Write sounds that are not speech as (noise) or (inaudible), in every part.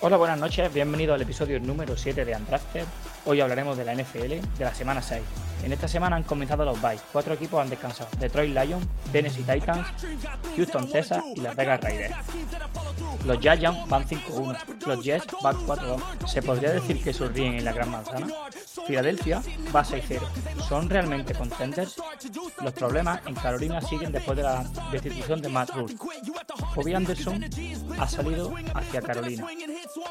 Hola, buenas noches, bienvenido al episodio número 7 de Undrafted. Hoy hablaremos de la NFL de la semana 6. En esta semana han comenzado los byes. Cuatro equipos han descansado: Detroit Lions, Tennessee Titans, Houston Texas y Las Vegas Raiders. Los Giants van 5-1, los Jets van 4-2. ¿Se podría decir que sonríen en la Gran Manzana? Filadelfia va 6-0. ¿Son realmente contenders? Los problemas en Carolina siguen después de la destitución de Matt Rule. Bobby Anderson ha salido hacia Carolina.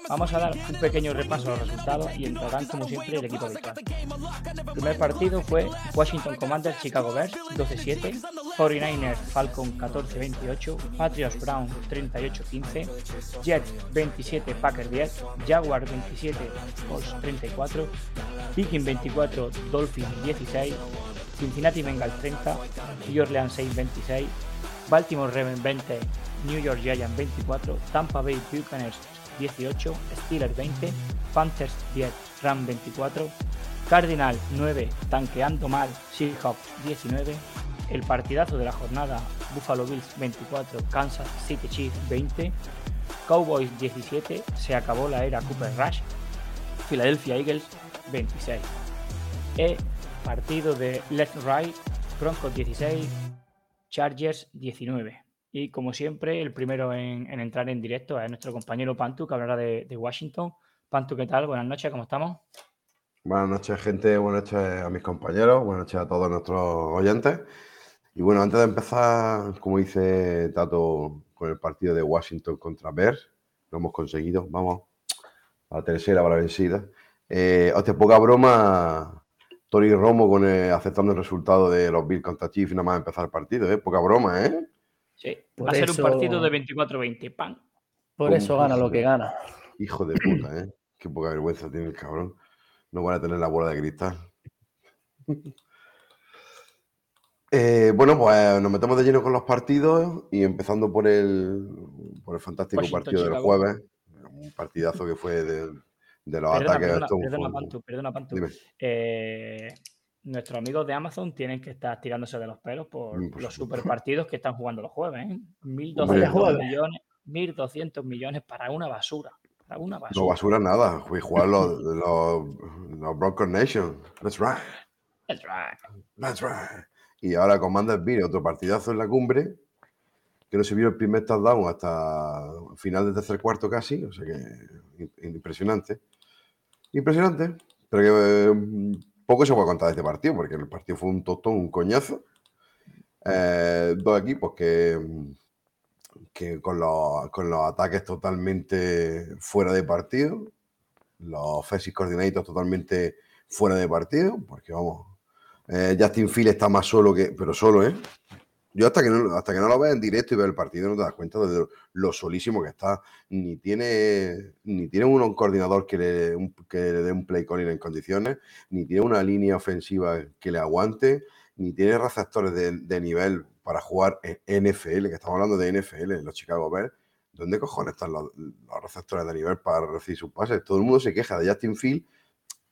Vamos a dar un pequeño repaso a los resultados y entrarán como siempre el equipo habitual. El primer partido fue Washington Commanders Chicago Bears 12-7, 49ers Falcon 14-28, Patriots Brown 38-15, Jets 27 Packers 10, Jaguars 27 Colts 34, Viking 24 Dolphins 16, Cincinnati Bengals 30, New Orleans 6 26, Baltimore Ravens 20, New York Giants 24, Tampa Bay Buccaneers 18, Steelers 20, Panthers 10, Rams 24, Cardinal 9, tanqueando mal, Seahawks 19, el partidazo de la jornada Buffalo Bills 24, Kansas City Chiefs 20, Cowboys 17, se acabó la era Cooper Rush, Philadelphia Eagles 26. E partido de Left Right, Broncos 16, Chargers 19. Y como siempre, el primero en, en entrar en directo es nuestro compañero Pantu, que hablará de, Washington. Pantu, ¿qué tal? Buenas noches, ¿cómo estamos? Buenas noches, gente. Buenas noches a mis compañeros. Buenas noches a todos nuestros oyentes. Y bueno, antes de empezar, como dice Tato, con el partido de Washington contra Bears, lo hemos conseguido. Vamos a la tercera para la vencida. Eh, hostia, poca broma. Tori Romo con aceptando el resultado de los Bills contra Chiefs nada más empezar el partido, ¿eh? Poca broma, ¿eh? Sí, Por va a ser eso- un partido de 24-20. ¡Pam! Por eso gana lo que gana. Hijo de puta, ¿eh? Qué poca vergüenza tiene el cabrón. No van a tener la bola de cristal. Eh, bueno, pues nos metemos de lleno con los partidos y empezando por el, por el fantástico Washington, partido del Chicago. jueves. Un partidazo que fue de, de los Perdona, ataques. perdona, perdona, Pantu, perdona, Pantu. Eh, nuestros amigos de Amazon tienen que estar tirándose de los pelos por Mm, los super partidos que están jugando los jueves. ¿eh? Hombre, 1.200 jueves. millones, 1.200 millones para una basura. Para una basura. No basura nada. Fui a jugar los, los, los Broncos Nation. That's right. That's right. That's right. Y ahora Commander viene otro partidazo en la cumbre, que no se vio el primer touchdown hasta final del tercer cuarto casi, o sea que im- impresionante. Impresionante, pero que eh, poco se puede contar de este partido, porque el partido fue un tostón, un coñazo. Eh, dos equipos que, que con, los, con los ataques totalmente fuera de partido, los offensive coordinators totalmente fuera de partido, porque vamos, eh, Justin Field está más solo que, pero solo, ¿eh? Yo hasta que no, hasta que no lo veas en directo y veas el partido no te das cuenta de lo, solísimo que está. Ni tiene, ni tiene un coordinador que le, un- que le dé un play calling en condiciones, ni tiene una línea ofensiva que le aguante, ni tiene receptores de, de nivel para jugar en NFL, que estamos hablando de NFL, los Chicago Bears. ¿Dónde cojones están los, los receptores de nivel para recibir sus pases? Todo el mundo se queja de Justin Field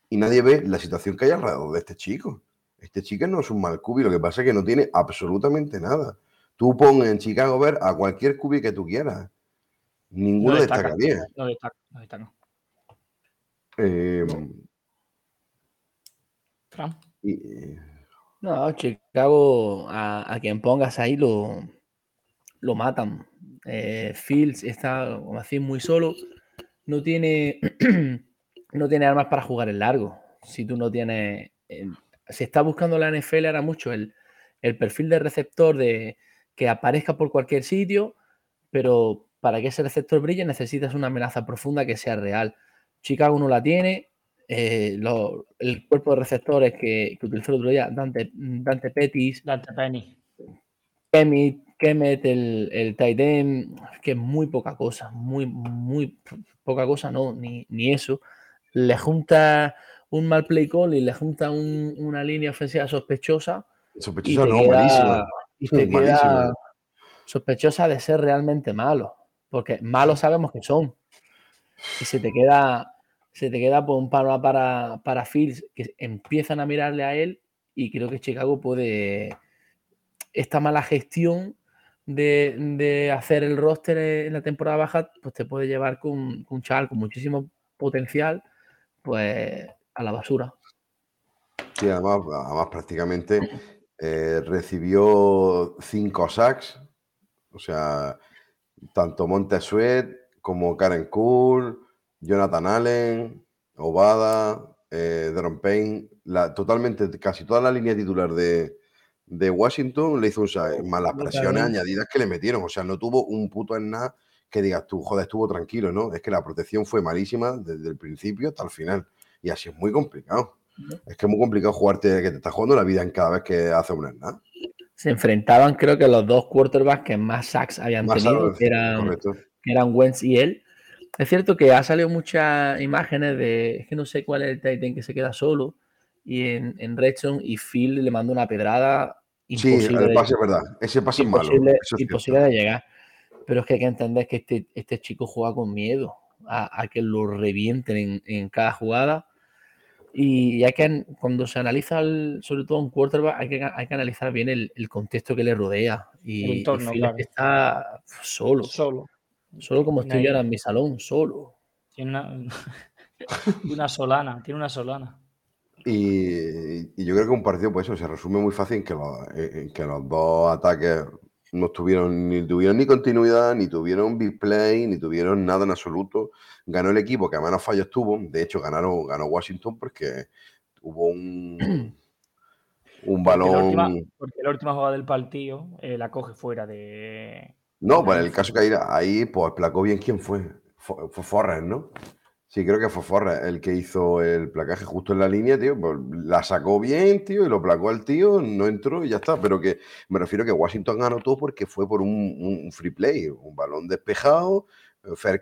y nadie ve la situación que hay alrededor de este chico. Este chico no es un mal cubi, lo que pasa es que no tiene absolutamente nada. Tú pon en Chicago ver a cualquier cubi que tú quieras. Ninguno No destaca, destaca, bien. No destaca, no destaca. Eh, y- y- No, Chicago, a, a quien pongas ahí lo, lo matan. Eh, Fields está, como así, muy solo. No tiene, (clears throat) no tiene armas para jugar en largo. Si tú no tienes. eh, se está buscando la NFL ahora mucho el, el perfil de receptor de que aparezca por cualquier sitio, pero para que ese receptor brille necesitas una amenaza profunda que sea real. Chicago no la tiene. eh, lo- el cuerpo de receptores que, que utilizó el otro día, Dante, Dante Pettis, Dante Penny. Kemet, Kemet, el, el tight end, que es muy poca cosa, muy, muy poca cosa, no, ni, ni eso. Le junta un mal play call y le junta un- una línea ofensiva sospechosa Sospechosa no, queda, malísima. y te queda sospechosa de ser realmente malo, porque malos sabemos que son. Y se te queda, se te queda por un palo para, para Fields que empiezan a mirarle a él y creo que Chicago puede esta mala gestión de, de hacer el roster en la temporada baja, pues te puede llevar con, con un chaval con muchísimo potencial, pues a la basura. Sí, además, además prácticamente eh, recibió cinco sacks. O sea, tanto Montesuet como Karen Cool, Jonathan Allen, Obada, eh, Deron Payne, la, totalmente, casi toda la línea titular de, de Washington le hizo un sack, más las presiones añadidas que le metieron. O sea, no tuvo un puto en nada que digas tú, joder, estuvo tranquilo, ¿no? Es que la protección fue malísima desde el principio hasta el final. Y así es muy complicado. Es que es muy complicado jugarte, que te estás jugando la vida en cada vez que haces una snap. Se enfrentaban, creo que los dos quarterbacks que más sacks habían Más tenido, que eran, que eran Wentz y él. Es cierto que ha salido muchas imágenes de, es que no sé cuál es el tight end que se queda solo, y en, en Redstone y Phil le mandó una pedrada Sí, el pase es verdad. Ese pase es malo. imposible, es de llegar. Pero es que hay que entender que este, este chico juega con miedo a, a que lo revienten en, en cada jugada. Y hay que, cuando se analiza el- sobre todo un quarterback, hay que, hay que analizar bien el, el contexto que le rodea. Y, y entorno, Phil claro. está solo, Solo. solo como estoy yo ahora en mi salón, solo. Tiene una, (laughs) una solana. Tiene una solana. Y, y yo creo que un partido, pues eso, se resume muy fácil en que los, en que los dos ataques no tuvieron ni tuvieron ni continuidad, ni tuvieron big play, ni tuvieron nada en absoluto. Ganó el equipo que a menos fallos tuvo. De hecho, ganaron, ganó Washington porque hubo un, (clears throat) un Porque la, última, balón. porque la última jugada del partido eh, la coge fuera de. No, de pues el caso que ahí, ahí pues placó bien quién fue. Fue, fue Forrest, ¿no? Sí, creo que fue Forrest el que hizo el placaje justo en la línea, tío. Pues la sacó bien, tío, y lo placó al tío, no entró y ya está. Pero que me refiero que Washington ganó todo porque fue por un, free play, un balón despejado,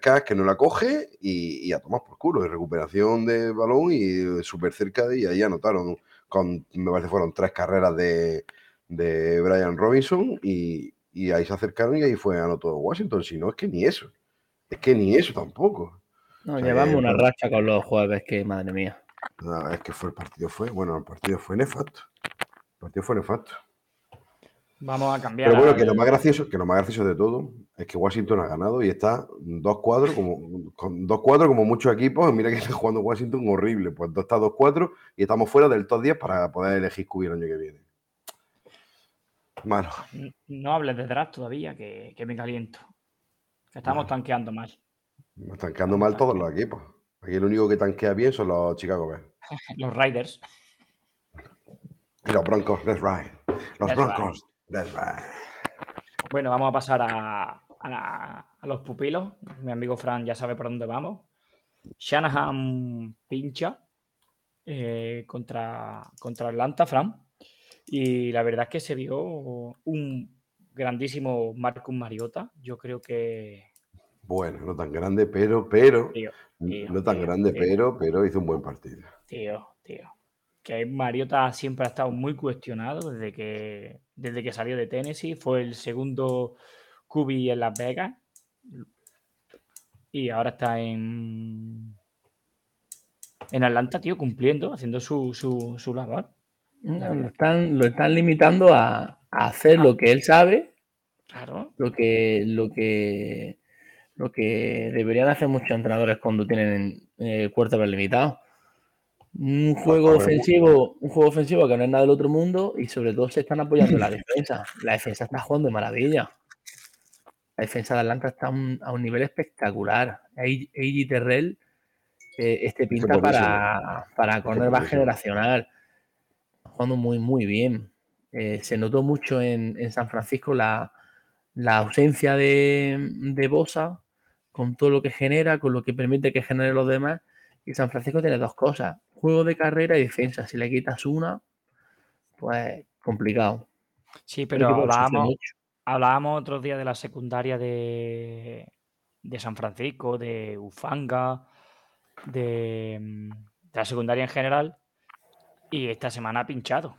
catch que no la coge y, y a tomar por culo. Y recuperación de balón y súper cerca de y ahí anotaron. Con, me parece fueron tres carreras de, de Brian Robinson y, y ahí se acercaron y ahí fue anotó Washington. Si no, es que ni eso. Es que ni eso tampoco. No, llevamos una bueno. racha con los jueves, que madre mía. No, es que fue el partido fue, bueno, el partido fue nefasto. El partido fue nefasto. Vamos a cambiar. Pero bueno, que lo más gracioso, que lo más gracioso de todo es que Washington ha ganado y está 2-4 como con 2-4 como muchos equipos. Mira que está jugando Washington horrible. Pues está 2-4 y estamos fuera del top 10 para poder elegir QB el año que viene. Malo. No hables de draft todavía, que, que me caliento. Que estamos tanqueando mal. Están quedando mal todos los equipos. Aquí el único que tanquea bien son los Chicago Bears. (laughs) Los Riders. Y los Broncos, let's ride. Los Broncos, let's ride. Bueno, vamos a pasar a, a la- a los pupilos. Mi amigo Fran ya sabe por dónde vamos. Shanahan pincha eh, contra, contra Atlanta, Fran. Y la verdad es que se vio un grandísimo Marcus Mariota. Yo creo que. Bueno, no tan grande, pero, pero, Tío, tío, no tan tío, grande, tío. pero, pero hizo un buen partido. Tío, tío. Que Mariota siempre ha estado muy cuestionado desde que, desde que salió de Tennessee. Fue el segundo QB en Las Vegas. Y ahora está en. En Atlanta, tío, cumpliendo, haciendo su, su, su labor. No, Lo están, lo están limitando a, a hacer lo que él sabe, Claro. lo que, lo que, lo que deberían hacer muchos entrenadores cuando tienen eh, quarterback limitado. Un juego ofensivo, un juego ofensivo que no es nada del otro mundo y sobre todo se están apoyando en la (laughs) defensa. La defensa está jugando de maravilla. La defensa de Atlanta está a un, a un nivel espectacular. A.J. Terrell, eh, este pinta para, para cornerback generacional. Jugando muy, muy bien. Eh, se notó mucho en, en San Francisco la, la ausencia de, de Bosa con todo lo que genera, con lo que permite que genere los demás. Y San Francisco tiene dos cosas, juego de carrera y defensa. Si le quitas una, pues complicado. Sí, pero hablábamos, hablábamos otros días de la secundaria de, de San Francisco, de Ufanga, de, de la secundaria en general, y esta semana ha pinchado.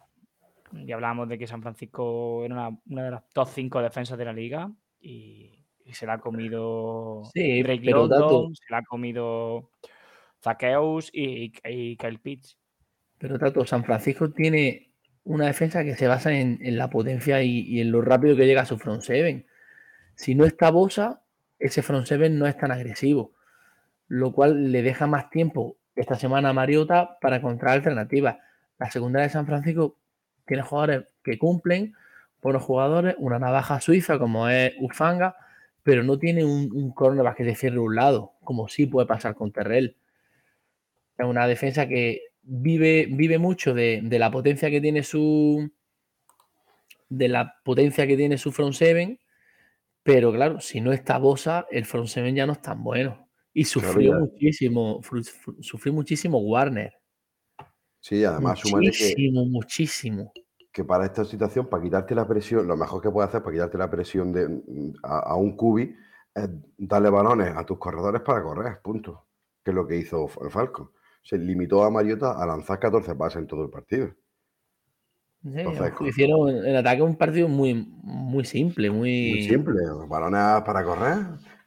Y hablábamos de que San Francisco era una, una de las top 5 defensas de la liga y, y se la ha comido Sí, Drake Tato, se la ha comido Zaqueus y, y Kyle Pitts. pero Tato, San Francisco tiene una defensa que se basa en, en la potencia y, y en lo rápido que llega a su front seven. Si no está Bosa, ese front seven no es tan agresivo, lo cual le deja más tiempo esta semana a Mariota para encontrar alternativas. La secundaria de San Francisco tiene jugadores que cumplen, buenos jugadores, una navaja suiza como es Ufanga, pero no tiene un, un cornerback que te cierre un lado, como sí puede pasar con Terrell. Es una defensa que vive, vive mucho de, de la potencia que tiene su de la potencia que tiene su front seven, pero claro, si no está Bosa, el front seven ya no es tan bueno. Y sufrió muchísimo, sufrió muchísimo Warner. Sí, además, que, Muchísimo, muchísimo. Que para esta situación, para quitarte la presión, lo mejor que puedes hacer para quitarte la presión de, a, a un cubi es darle balones a tus corredores para correr, punto. Que es lo que hizo Falco. Se limitó a Mariota a lanzar 14 pases en todo el partido. Sí, Entonces, hicieron el ataque un partido muy, muy simple, muy, Muy simple, balones para correr.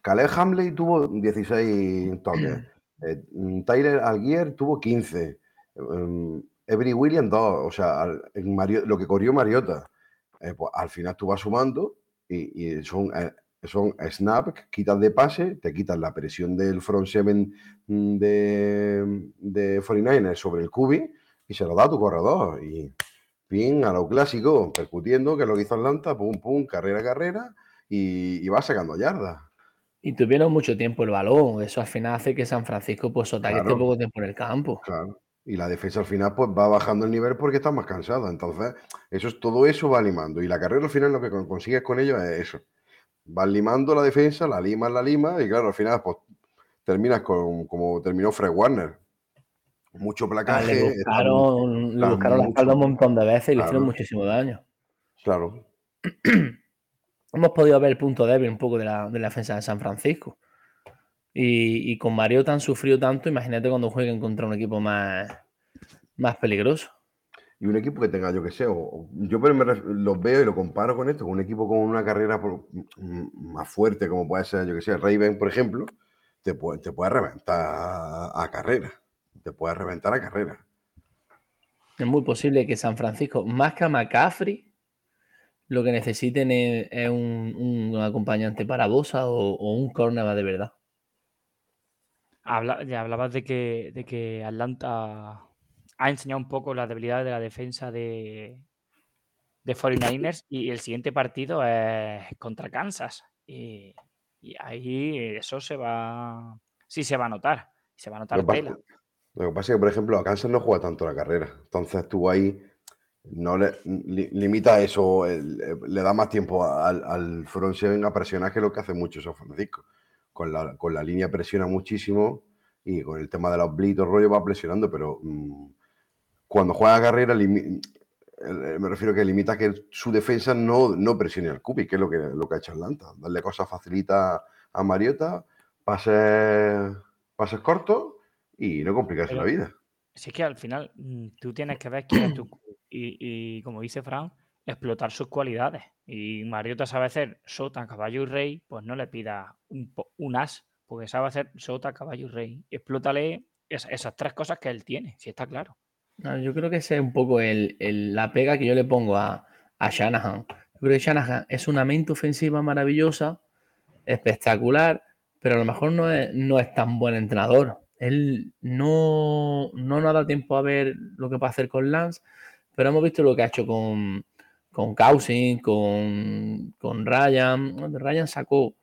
Caleb Hamley tuvo 16 toques. (clears throat) Eh, Tyler Alguier tuvo 15. Um, Every Williams 2. O sea, al- en Mario- lo que corrió Mariota. eh, pues, al final tú vas sumando y, y son, eh, son snaps, quitas de pase, te quitas la presión del front seven mm, de, de 49ers sobre el cubi y se lo da a tu corredor. Y fin, a lo clásico, percutiendo, que es lo que hizo Atlanta, pum, pum, carrera, carrera, y, y va sacando yardas. Y tuvieron mucho tiempo el balón. Eso al final hace que San Francisco pues esté Claro. poco tiempo en el campo. Claro. Y la defensa al final pues va bajando el nivel porque está más cansada. Entonces, eso es, todo eso va limando. Y la carrera al final lo que con- consigues con ellos es eso. Vas limando la defensa, la limas, la limas, y claro, al final pues terminas con como terminó Fred Warner. Mucho Ah, placaje. le está buscaron, le buscaron la espalda un montón de veces y le hicieron muchísimo daño. Claro. (clears throat) Hemos podido ver el punto débil un poco de la, de la defensa de San Francisco. Y, y con Mariota han sufrido tanto, imagínate cuando jueguen contra un equipo más, más peligroso. Y un equipo que tenga, yo que sé, o- yo pero me los veo y lo comparo con esto, con un equipo con una carrera por- m- más fuerte, como puede ser, yo que sé, Raven, por ejemplo, te puede, te puede reventar a, a carrera. Te puede reventar a carrera. Es muy posible que San Francisco, más que a McCaffrey, lo que necesiten es, es un, un acompañante para Bosa o, o un cornerback de verdad. Habla- ya hablabas de que, de que Atlanta ha enseñado un poco las debilidades de la defensa de, de 49ers y el siguiente partido es contra Kansas. Y, y ahí eso se va, sí se va a notar. Se va a Lo notar pasa, tela. lo que pasa es que, por ejemplo, a Kansas no juega tanto la carrera. Entonces tú ahí no le li- limita eso, eh, le da más tiempo al, al front seven a presionar que lo que hace mucho San Francisco. Con la, con la línea presiona muchísimo y con el tema de los blitz, rollo va presionando, pero mm, cuando juega carrera, limi- eh, me refiero que limita que su defensa no, no presione al cubi, que es lo que, lo que ha hecho Atlanta. Darle cosas facilita a Mariota, pases, pases cortos y no complicarse Pero- la vida. Si es que al final mm, tú tienes que ver quién es tu y, y como dice Fran, explotar sus cualidades. Y Mariota sabe hacer sota, caballo y rey, pues no le pida un, as, porque sabe hacer sota, caballo y rey. Explótale es- esas tres cosas que él tiene, si está claro. Yo creo que ese es un poco el- la pega que yo le pongo a, a Shanahan. Yo creo que Shanahan es una mente ofensiva maravillosa, espectacular, pero a lo mejor no es, no es tan buen entrenador. Él no, no nos ha dado tiempo a ver lo que puede hacer con Lance, pero hemos visto lo que ha hecho con, con Cousins, con, con Ryan. Ryan sacó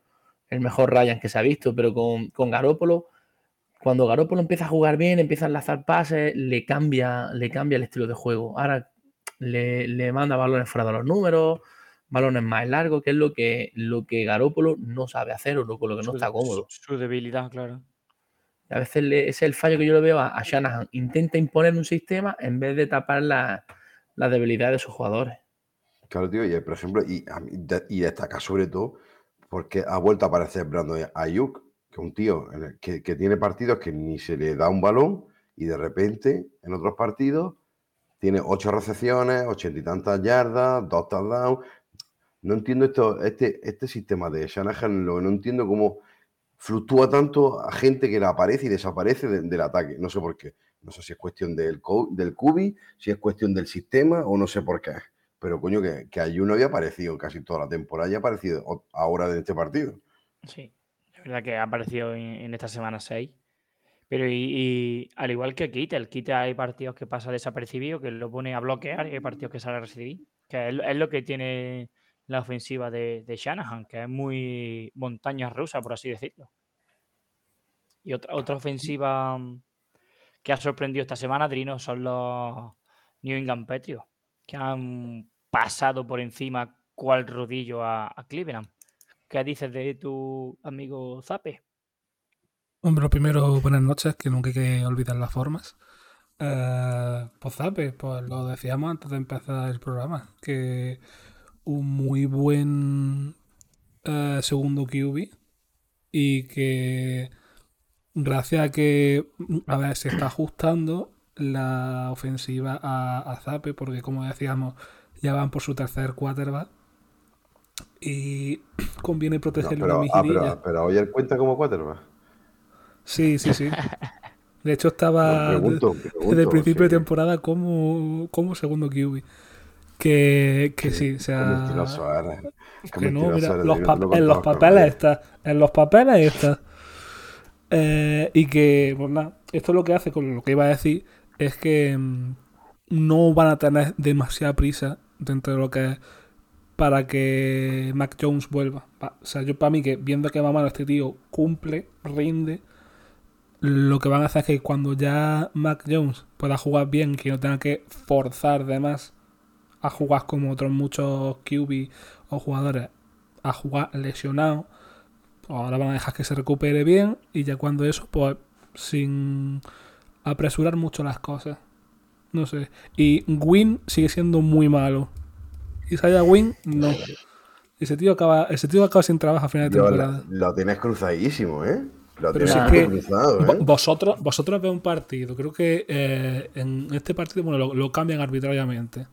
el mejor Ryan que se ha visto, pero con, con Garópolo cuando Garoppolo empieza a jugar bien, empieza a enlazar pases, le cambia, le cambia el estilo de juego. Ahora le, le manda balones fuera de los números, balones más largos, que es lo que, lo que Garoppolo no sabe hacer o lo, con lo que no está cómodo. Su, su debilidad, claro. a veces le- ese es el fallo que yo lo veo a, a Shanahan. Intenta imponer un sistema en vez de tapar la- las debilidades de sus jugadores. Claro, tío, y por ejemplo, y, y destaca sobre todo porque ha vuelto a aparecer Brandon Ayuk, que es un tío que, que tiene partidos que ni se le da un balón y de repente en otros partidos tiene ocho recepciones, ochenta y tantas yardas, dos touchdowns. No entiendo esto, este, este sistema de Shanahan, no entiendo cómo fluctúa tanto a gente que aparece y desaparece de- del ataque. No sé por qué. No sé si es cuestión del, del cubi, si es cuestión del sistema o no sé por qué. Pero coño, que, que Ayuk no había aparecido casi toda la temporada y ha aparecido ahora en este partido. Sí, es verdad que ha aparecido en, en esta semana 6. Pero y, y al igual que Kite, el Kite hay partidos que pasa desapercibido, que lo pone a bloquear, y hay partidos que sale a recibir. Que es, es lo que tiene la ofensiva de, de Shanahan, que es muy montaña rusa, por así decirlo. Y otra, otra ofensiva mm, que ha sorprendido esta semana, Drino, son los New England Patriots, que han pasado por encima cual rodillo a, Cleveland. ¿Qué dices de tu amigo Zape? Hombre, lo primero, buenas noches, que nunca hay que olvidar las formas. Eh, pues Zape, pues lo decíamos antes de empezar el programa, que un muy buen eh, segundo QB y que gracias a que a ver se está ajustando la ofensiva a, a Zape, porque como decíamos, ya van por su tercer quarterback y (clears throat) conviene No, protegerle pero, ah, pero, pero hoy él cuenta como quarterback. Sí, sí, sí. (laughs) De hecho, No, estaba pregunto, de- pregunto, desde el principio de temporada como, como segundo QB. Que, que sí, o sea. Que no, mira, los no en los papeles nadie. está. En los papeles está. Eh, y que, pues nada, esto lo que hace con lo que iba a decir es que mm, no van a tener demasiada prisa dentro de lo que es para que Mac Jones vuelva. O sea, yo para mí que viendo que mamá este tío cumple, rinde, lo que van a hacer es que cuando ya Mac Jones pueda jugar bien, que no tenga que forzar de más a jugar como otros muchos QB o jugadores a jugar lesionado, pues ahora van a dejar que se recupere bien y ya cuando eso, pues sin apresurar mucho las cosas. No sé. Y Win sigue siendo muy malo. Isaiah Win, no. Ese tío acaba, ese tío acaba sin trabajo a final de temporada. lo, lo tienes cruzadísimo, ¿eh? Lo Pero tienes si es que- cruzado, ¿eh? Vosotros, vosotros veis un partido, creo que eh, en este partido bueno, lo, lo cambian arbitrariamente.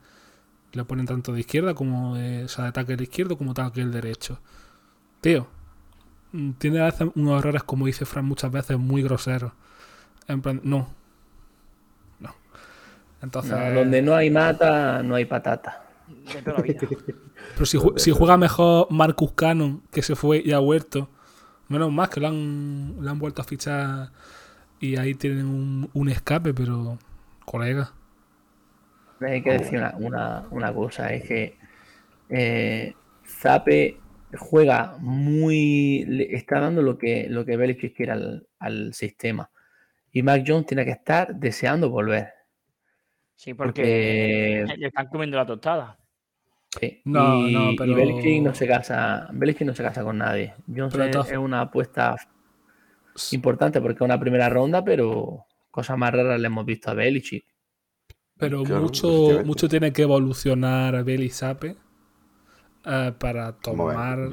Le ponen tanto de izquierda como de, o sea, de tackle izquierdo como tackle derecho. Tío, mm, tiene a veces unos errores, como dice Fran muchas veces, muy groseros. En plan. No. Entonces, No, donde no hay mata, no hay patata. De toda la vida. (laughs) pero si, ju- si juega mejor Marcus Cannon, que se fue y ha vuelto, menos más que lo han, lo han vuelto a fichar y ahí tienen un, un escape, pero colega. Hay que decir una, una- una cosa, es que eh, Zape juega muy. le está dando lo que, lo que Belichick quiere al, al sistema. Y Mac Jones tiene que estar deseando volver. Sí, porque Porque le están comiendo la tostada. sí, No, y, no, y pero- Belichick no se casa. Belichick no se casa con nadie. Jones Pero es, una apuesta importante porque es una primera ronda, pero cosas más raras le hemos visto a Belichick. Pero Claro, mucho, mucho tiene que evolucionar Beli Sape eh, para tomar.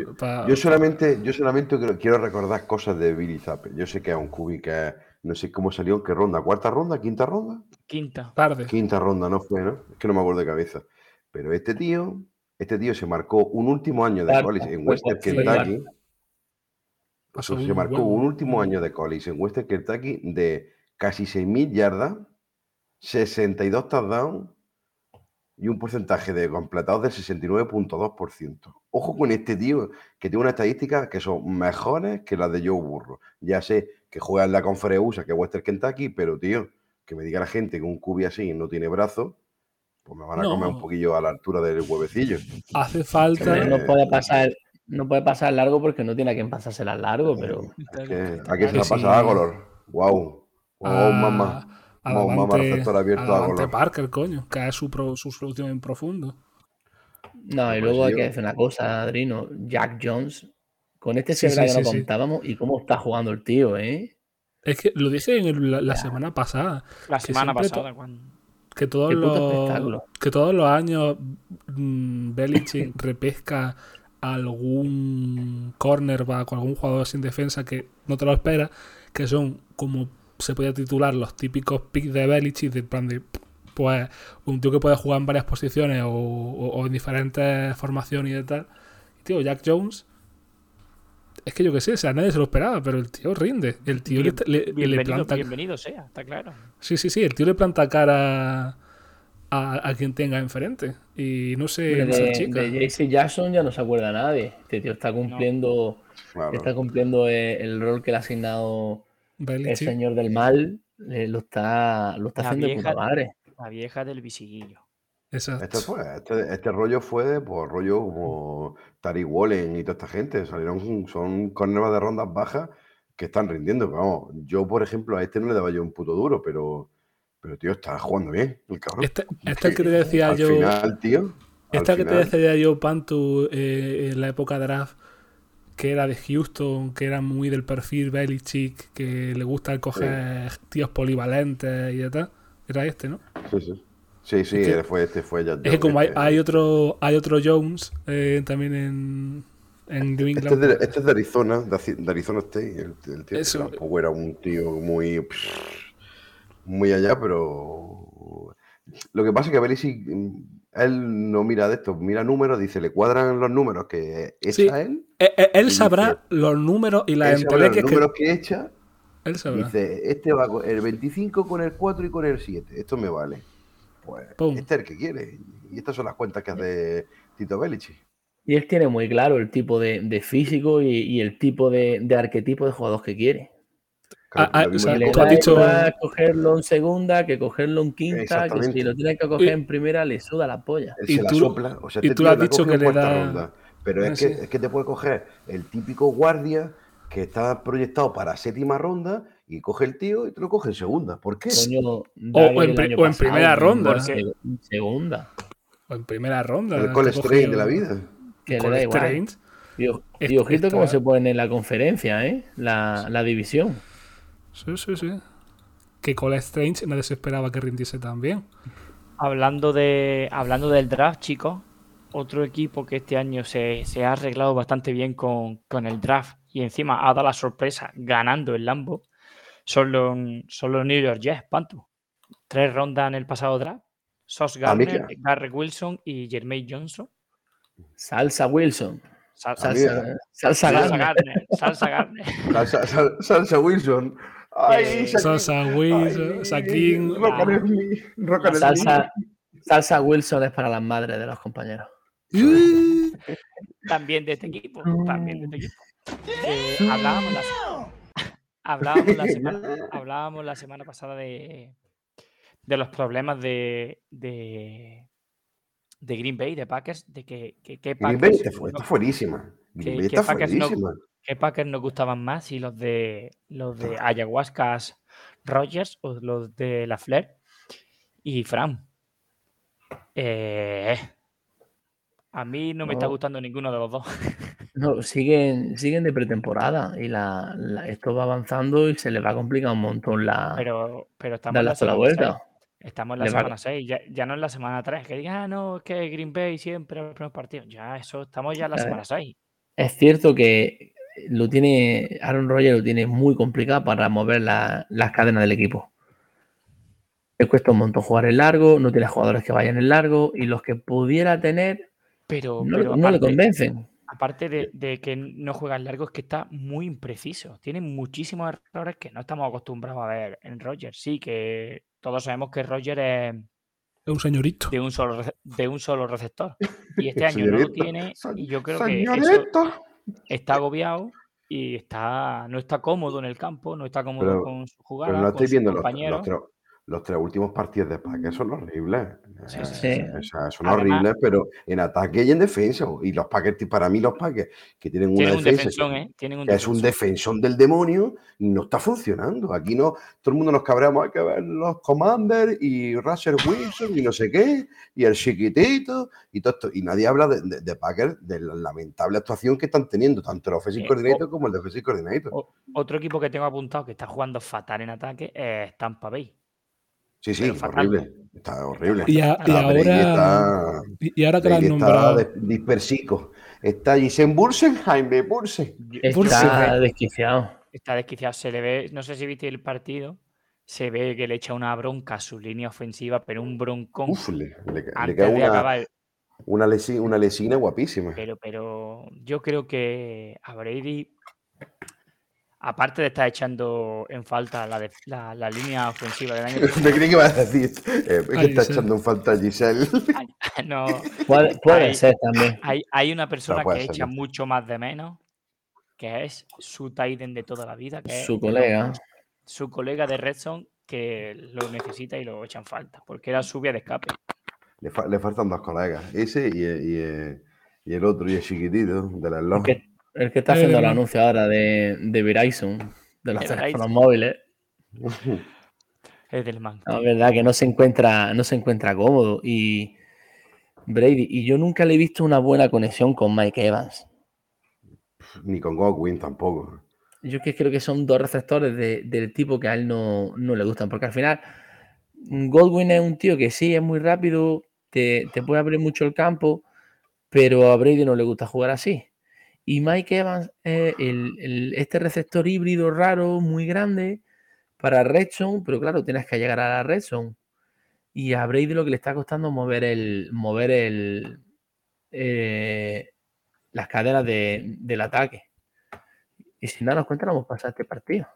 yo- solamente, yo solamente quiero, quiero recordar cosas de Billy Zappe. Yo sé que es un cubi que es- no sé cómo salió, en qué ronda, cuarta ronda, quinta ronda, Quinta. tarde. quinta ronda no fue, ¿no? Es que no me acuerdo de cabeza. Pero este tío, este tío se marcó un último año de college en Western Kentucky. Pasó se marcó un último año de college en Western Kentucky de casi 6.000 yardas, 62 touchdowns y un porcentaje de completados del 69.2%. Ojo con este tío que tiene unas estadísticas que son mejores que las de Joe Burro. Ya sé que juega en la conferencia USA, que es Western Kentucky, pero tío, que me diga la gente que un cubi así no tiene brazo, pues me van a No. comer un poquillo a la altura del huevecillo. Hace falta. Eh, no puede pasar, no puede pasar largo porque no tiene a quien pasársela largo, pero (laughs) Es que, ¿A quién se la Sí. pasa a Golor? ¡Wow! ¡Oh, a- mamá! Vamos, mamá, receptor abierto a Golor. Parker, coño, que es su, pro- su solución en profundo. no, y Pues luego hay que decir una cosa, Adrino, Jack Jones, con este Sí, sí, que sí, no sí. contábamos y cómo está jugando el tío, ¿eh? Es que lo dije en el- la, la semana pasada. La que semana pasada, cuando. Que todos los que todos los años mm, Belichick repesca algún cornerback o algún jugador sin defensa que no te lo esperas, que son como se podía titular los típicos picks de Belichick, de plan de pues un tío que puede jugar en varias posiciones o, o- o en diferentes formaciones y de tal. Y tío, Jack Jones es que yo qué sé, o sea, nadie se lo esperaba, pero el tío rinde. El tío le, Bien- le- le bienvenido, planta bienvenido sea, está claro. Sí, sí, sí, el tío le planta cara a, a quien tenga enfrente. Y no sé, De, no sé, chica. de JC Jackson ya no se acuerda nadie. Este tío está cumpliendo, Claro. está cumpliendo eh, el rol que le ha asignado el señor del mal. eh, lo está, lo está La haciendo de puta madre. La vieja del visiguillo. Exacto. Este, fue, este, este rollo fue de pues, rollo como Tari Wallen y toda esta gente. Salieron, son cornerbacks de rondas bajas que están rindiendo. Vamos, yo, por ejemplo, a este no le daba yo un puto duro, pero, pero tío, está jugando bien, el cabrón. Este, (laughs) este que te decía al yo. final, tío. Esta que te decía yo, Pantu, eh, en la época draft, que era de Houston, que era muy del perfil Belichick, que le gusta coger tíos polivalentes y tal. Era este, ¿no? Sí, sí. Sí, sí, Es que- fue este, fue ya. Es que como hay, hay otro hay otro Jones eh, también en, en Este es, de, este es de Arizona, de, de Arizona State. El, el tío Eso. tampoco era un tío muy. Muy allá, pero. Lo que pasa es que Belichick, él no mira de esto, mira números, dice, le cuadran los números que echa Sí. él. Eh, eh, él y sabrá los números y las él sabe los que. números que echa. Él sabrá. Dice, este va con el 25 con el 4 y con el 7. Esto me vale. Pues Pum. este es el que quiere. Y estas son las cuentas que hace Tito Belichick. Y él tiene muy claro el tipo de, de físico y, y el tipo de, de arquetipo de jugador que quiere. Claro, Ah, ah, o sea, que Le da dicho- cogerlo en segunda que cogerlo en quinta, que si lo tiene que coger Y- en primera le suda la polla. Él Y se la tú- sopla. O sea, y este tú has la dicho que en le cuarta da- ronda. Pero Ah, es, que, sí. es que te puede coger el típico guardia que está proyectado para séptima ronda y coge el tío y te lo coge en segunda. ¿Por qué? Coño, en pri- o en primera ronda. en seg- en segunda. O en primera ronda. el Cole Strange de la vida. Que le da igual. Y, y ojito cómo se ponen en la conferencia, ¿eh? La, la división. Sí, sí, sí. Que Cole Strange nadie se esperaba que rindiese tan bien. Hablando, de, hablando del draft, chicos, otro equipo que este año se, se ha arreglado bastante bien con, con el draft y encima ha dado la sorpresa ganando el Lambo son los, son los New York Jets, Pantu. Tres rondas en el pasado draft. Sos Garner, Garrett Wilson y Jermaine Johnson. Salsa Wilson. Sal- A mí- Salsa, salsa salsa Garner. Garner. Salsa Garner. (laughs) Salsa, sal- salsa Wilson. Ay, Eh. Salsa Wilson, and Roll. Salsa, salsa Wilson es para las madres de los compañeros. También de este equipo. También de este equipo. Eh, hablábamos, la, hablábamos, la (laughs) semana, hablábamos la semana pasada de, de los problemas de, de, de Green Bay, de Packers, de que, que, que Green Bay Packers, está, está fuerísima. Green que- Bay que está Packers no- qué Packers nos gustaban más, si los de los de Ayahuascas Rogers o los de la Flair y Fran. Eh, a mí no me está gustando ninguno de los dos. (laughs) No, siguen, siguen de pretemporada y la, la- esto va avanzando y se les va a complicar un montón la Pero, pero estamos en la semana seis. vuelta. Estamos en la Le va- semana 6, ya, ya no en la semana 3. Que digan, ah, no, es que Green Bay siempre los primeros partidos. Ya, eso, estamos ya en la Eh, semana 6. Es cierto que lo tiene, Aaron Rodgers lo tiene muy complicado para mover la- las cadenas del equipo. Le cuesta un montón jugar en largo, no tiene jugadores que vayan en largo y los que pudiera tener Pero, no, pero no le aparte, convencen. aparte de, de que no juega en largo, es que está muy impreciso. Tiene muchísimos errores que no estamos acostumbrados a ver en Rogers. Sí, que todos sabemos que Rogers es Es un señorito. de un solo, de un solo receptor. Y este (laughs) año no lo tiene. Y yo creo que eso Señorita. está agobiado y está, no está cómodo en el campo, no está cómodo Pero- con su jugada, Pero no con estáis sus viendo los, los tres últimos partidos de Packers son horribles. Sí, sí, Sí. O sea, son Además- horribles, pero en ataque y en defensa. Y los Packers, para mí, los Packers, que tienen una un defensa defensón, ¿eh? Un que es un defensón. defensón del demonio, no está funcionando. Aquí no, todo el mundo nos cabreamos, hay que ver los Commanders y Russell Wilson y no sé qué, y el chiquitito y todo esto. Y nadie habla de, de, de Packers, de la lamentable actuación que están teniendo, tanto el offensive Eh, coordinator o- como el defensive coordinator. O- otro equipo que tengo apuntado que está jugando fatal en ataque es Tampa Bay. Sí, sí, pero fatal. horrible. Está horrible. Y, a- y Está Brady ahora. está- Y ahora que lo has Brady está nombrado. de- dispersico. Está Jason Bursen, Jaime Bursen. Está desquiciado. Está desquiciado. Se le ve, no sé si viste el partido, se ve que le echa una bronca a su línea ofensiva, pero un broncón Uf, le, le- le antes cae de acabar. una, lesi- una lesina guapísima. Pero, pero yo creo que a Brady, aparte de estar echando en falta la, de- la, la línea ofensiva del año Me creí que ibas a decir eh, que está echando en falta a Giselle. (laughs) no, Puede, puede ser también. hay, hay una persona que ser, echa mucho más de menos, que es su Titan de toda la vida, que es Su colega. su colega de Redson que lo necesita y lo echan falta, porque era su vía de escape. Le, fa- le faltan dos colegas, ese y, y- y el otro, y el chiquitito, de la El Love. que, el que está haciendo el Eh, anuncio ahora de, de Verizon, de los teléfonos móviles. (laughs) Es del man. La verdad que no se encuentra, no se encuentra cómodo. Y Brady, y yo nunca le he visto una buena conexión con Mike Evans. Ni con Godwin tampoco. Yo que creo que son dos receptores de- del tipo que a él no, no le gustan, porque al final Godwin es un tío que sí, es muy rápido, te, te puede abrir mucho el campo, pero a Brady no le gusta jugar así. Y Mike Evans este receptor híbrido raro, muy grande para Red Zone, pero claro, tienes que llegar a la Red Zone. Y a Brady lo que le está costando mover el, mover el, eh, las cadenas de- del ataque. Y sin darnos cuenta, no hemos pasado este partido.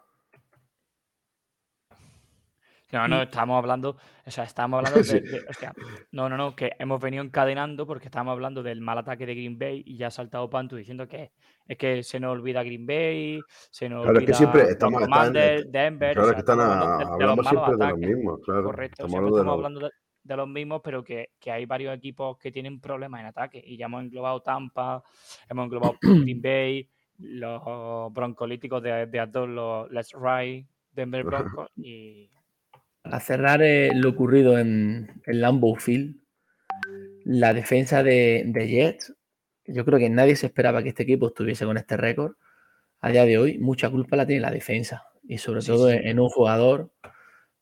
No, no, estamos hablando, o sea, estamos hablando (laughs) de, de- o sea, no, no, no, que hemos venido encadenando porque estamos hablando del mal ataque de Green Bay y ya ha saltado Pantu diciendo que es que se nos olvida Green Bay, se nos Claro, es que olvida siempre los estamos- están- Commanders, Denver, Claro o sea, que están a- de- de, los siempre de los ataques. mismos, claro. Correcto, Estamos de estamos los- hablando de, de los mismos, pero que, que hay varios equipos que tienen problemas en ataque. Y ya hemos englobado Tampa, hemos englobado (clears throat) Green Bay, los broncolíticos de, de Adol, los Let's Ride, Denver Broncos y Para cerrar eh, lo ocurrido en, en Lambeau Field, la defensa de, de Jets, yo creo que nadie se esperaba que este equipo estuviese con este récord. A día de hoy, mucha culpa la tiene la defensa y sobre Sí, todo sí. en un jugador,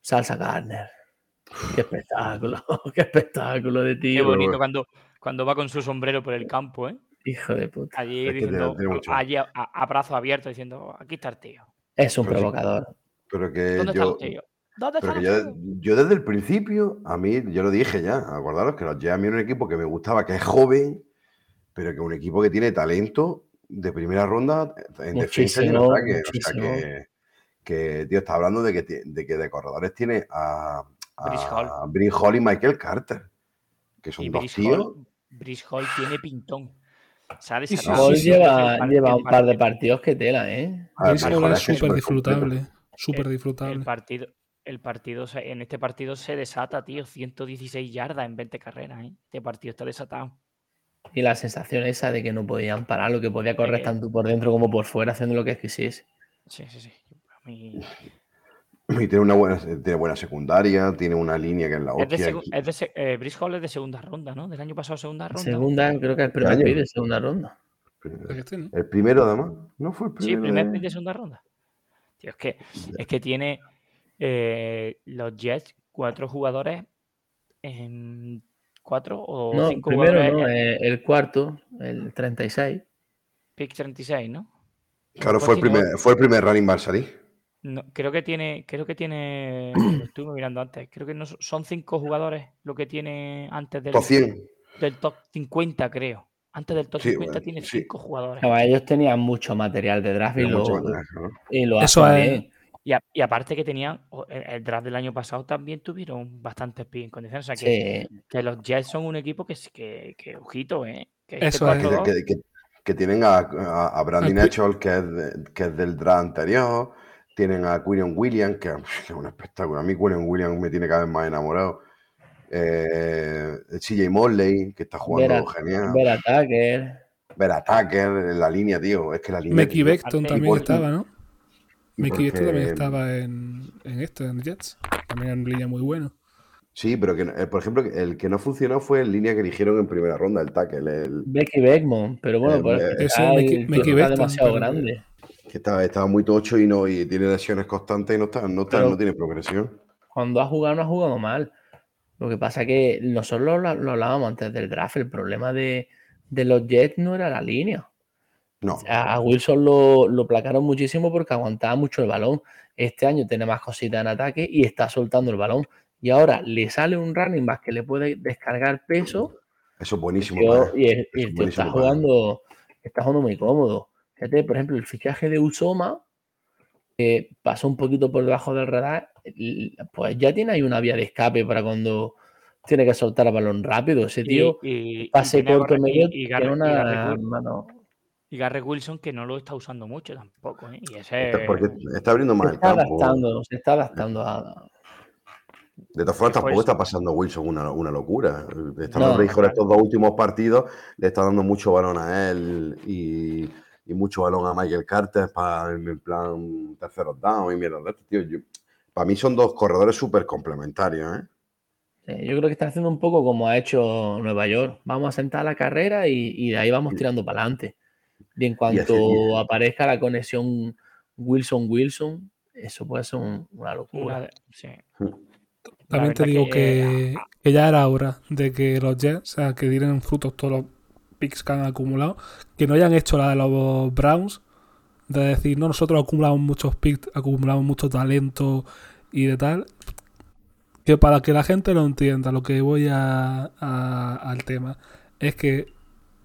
Salsa Gardner. Qué espectáculo, (laughs) qué espectáculo de Qué tío. bonito bueno. cuando, cuando va con su sombrero por el campo, ¿eh? Hijo de puta. Allí Es que tiene- diciendo, allí a, a- a brazos abiertos diciendo, aquí está el tío. Es un Pero sí. provocador. Pero que ¿Dónde está yo, el tío? ¿Dónde pero está yo, yo desde el principio, a mí, yo lo dije ya, acordaros que los Jets a mí era un equipo que me gustaba, que es joven, pero que es un equipo que tiene talento de primera ronda en defensa y en Muchísimo, ataque. O sea que, que, tío, está hablando de que, de que de corredores tiene a, Brice Hall. a Brin Hall y Michael Carter, que son Y dos Brice tíos. Hall, Brice Hall tiene pintón. ¿Sabes? Sí, lleva, el lleva el un par de partido- partidos que tela, ¿eh? Brice Hall es súper disfrutable. Súper El disfrutable. partido, el partido, se- en este partido se desata, tío. 116 yardas en 20 carreras, ¿eh? Este partido está desatado. Y la sensación esa de que no podían parar, lo que podía correr tanto por dentro como por fuera, haciendo lo que quisiese. Sí, sí, sí. A mí- (clears throat) Y tiene una buena, tiene buena secundaria, tiene una línea que es la Es de, es de eh, Brice Hall es de segunda ronda, ¿no? Del año pasado, segunda ronda. Segunda, creo que es el primer año? pick de segunda ronda. El primero, además. No fue el Sí, primero. primer de- pick de segunda ronda. Tío, es que, es que tiene eh, los Jets cuatro jugadores en cuatro o No, cinco primero jugadores no, en eh, el cuarto, el 36. pick 36, ¿no? Claro, fue el, primer, fue el primer running back salir. No, creo que tiene, creo que tiene, (clears throat) lo estuve mirando antes, creo que no son cinco jugadores lo que tiene antes del, Top 100. del top 50, creo. Antes del top Sí, 50 bueno, tiene sí. cinco jugadores. No, ellos tenían mucho material de draft y lo, ¿no? y lo Eso hacen es-. Y, a- y aparte que tenían, o- el, el draft del año pasado también tuvieron bastantes picks en condiciones. O sea que, Sí, que los Jets son un equipo que, es- que, que ojito, ¿eh? Que este Eso es. Que, 4-2, que- tienen a, a, a Brandon Echol, que es, de- que es del draft anterior. Tienen a Quinion Williams, (laughs) que, es un espectáculo. A mí Quinion Williams me tiene cada vez más enamorado. Eh, CJ Mosley, que está jugando Ver a- genial. Ver a Tucker. Ver a Tucker en la línea, tío. Es que la línea. Beckton también estaba, ¿no? Mickey porque- también estaba en, en esto, en Jets. También en línea muy bueno. Sí, pero que, eh, por ejemplo, el que no funcionó fue en línea que eligieron en primera ronda, el tackle, el, Becky Beckman. Pero bueno, pues eh, está, demasiado pero- grande. que estaba, estaba muy tocho y no y tiene lesiones constantes y no está, no está, Pero- no tiene progresión. Cuando ha jugado, no ha jugado mal. Lo que pasa que nosotros lo, lo hablábamos antes del draft. El problema de, de los Jets no era la línea. No, A, a Wilson lo, lo placaron muchísimo porque aguantaba mucho el balón. Este año tiene más cositas en ataque y está soltando el balón. Y ahora le sale un running back que le puede descargar peso eso es buenísimo. tío, y el, y es el tío está jugando, está jugando muy cómodo. Fíjate, por ejemplo, el fichaje de Usoma que pasó un poquito por debajo del radar, pues ya tiene ahí una vía de escape para cuando tiene que soltar el balón rápido. Ese tío y, y- y pase corto medio y, y y una Garrett Wil- mano. Y Garrett Wilson que no lo está usando mucho tampoco. ¿eh? Y ese Está- Porque está abriendo Se más el está campo. adaptando, se está adaptando a, De todas formas, tampoco Pues- está pasando Wilson una, una locura. Está No, estos dos últimos partidos, le está dando mucho balón a él y, y mucho balón a Michael Carter para en el plan terceros down y mierda de esto, tío. Yo- para mí son dos corredores súper complementarios, ¿eh? Eh, Yo creo que está haciendo un poco como ha hecho Nueva York. Vamos a sentar la carrera y, y de ahí vamos tirando para adelante. Y en cuanto aparezca la conexión Wilson-Wilson, eso puede ser un- una locura. una sí. La También te digo que, que, que ya era hora de que los Jets, o sea, que dieran frutos todos los picks que han acumulado, que no hayan hecho la de los Browns, de decir, no, nosotros acumulamos muchos picks, acumulamos mucho talento y de tal, que para que la gente lo entienda, lo que voy a, a- al tema, es que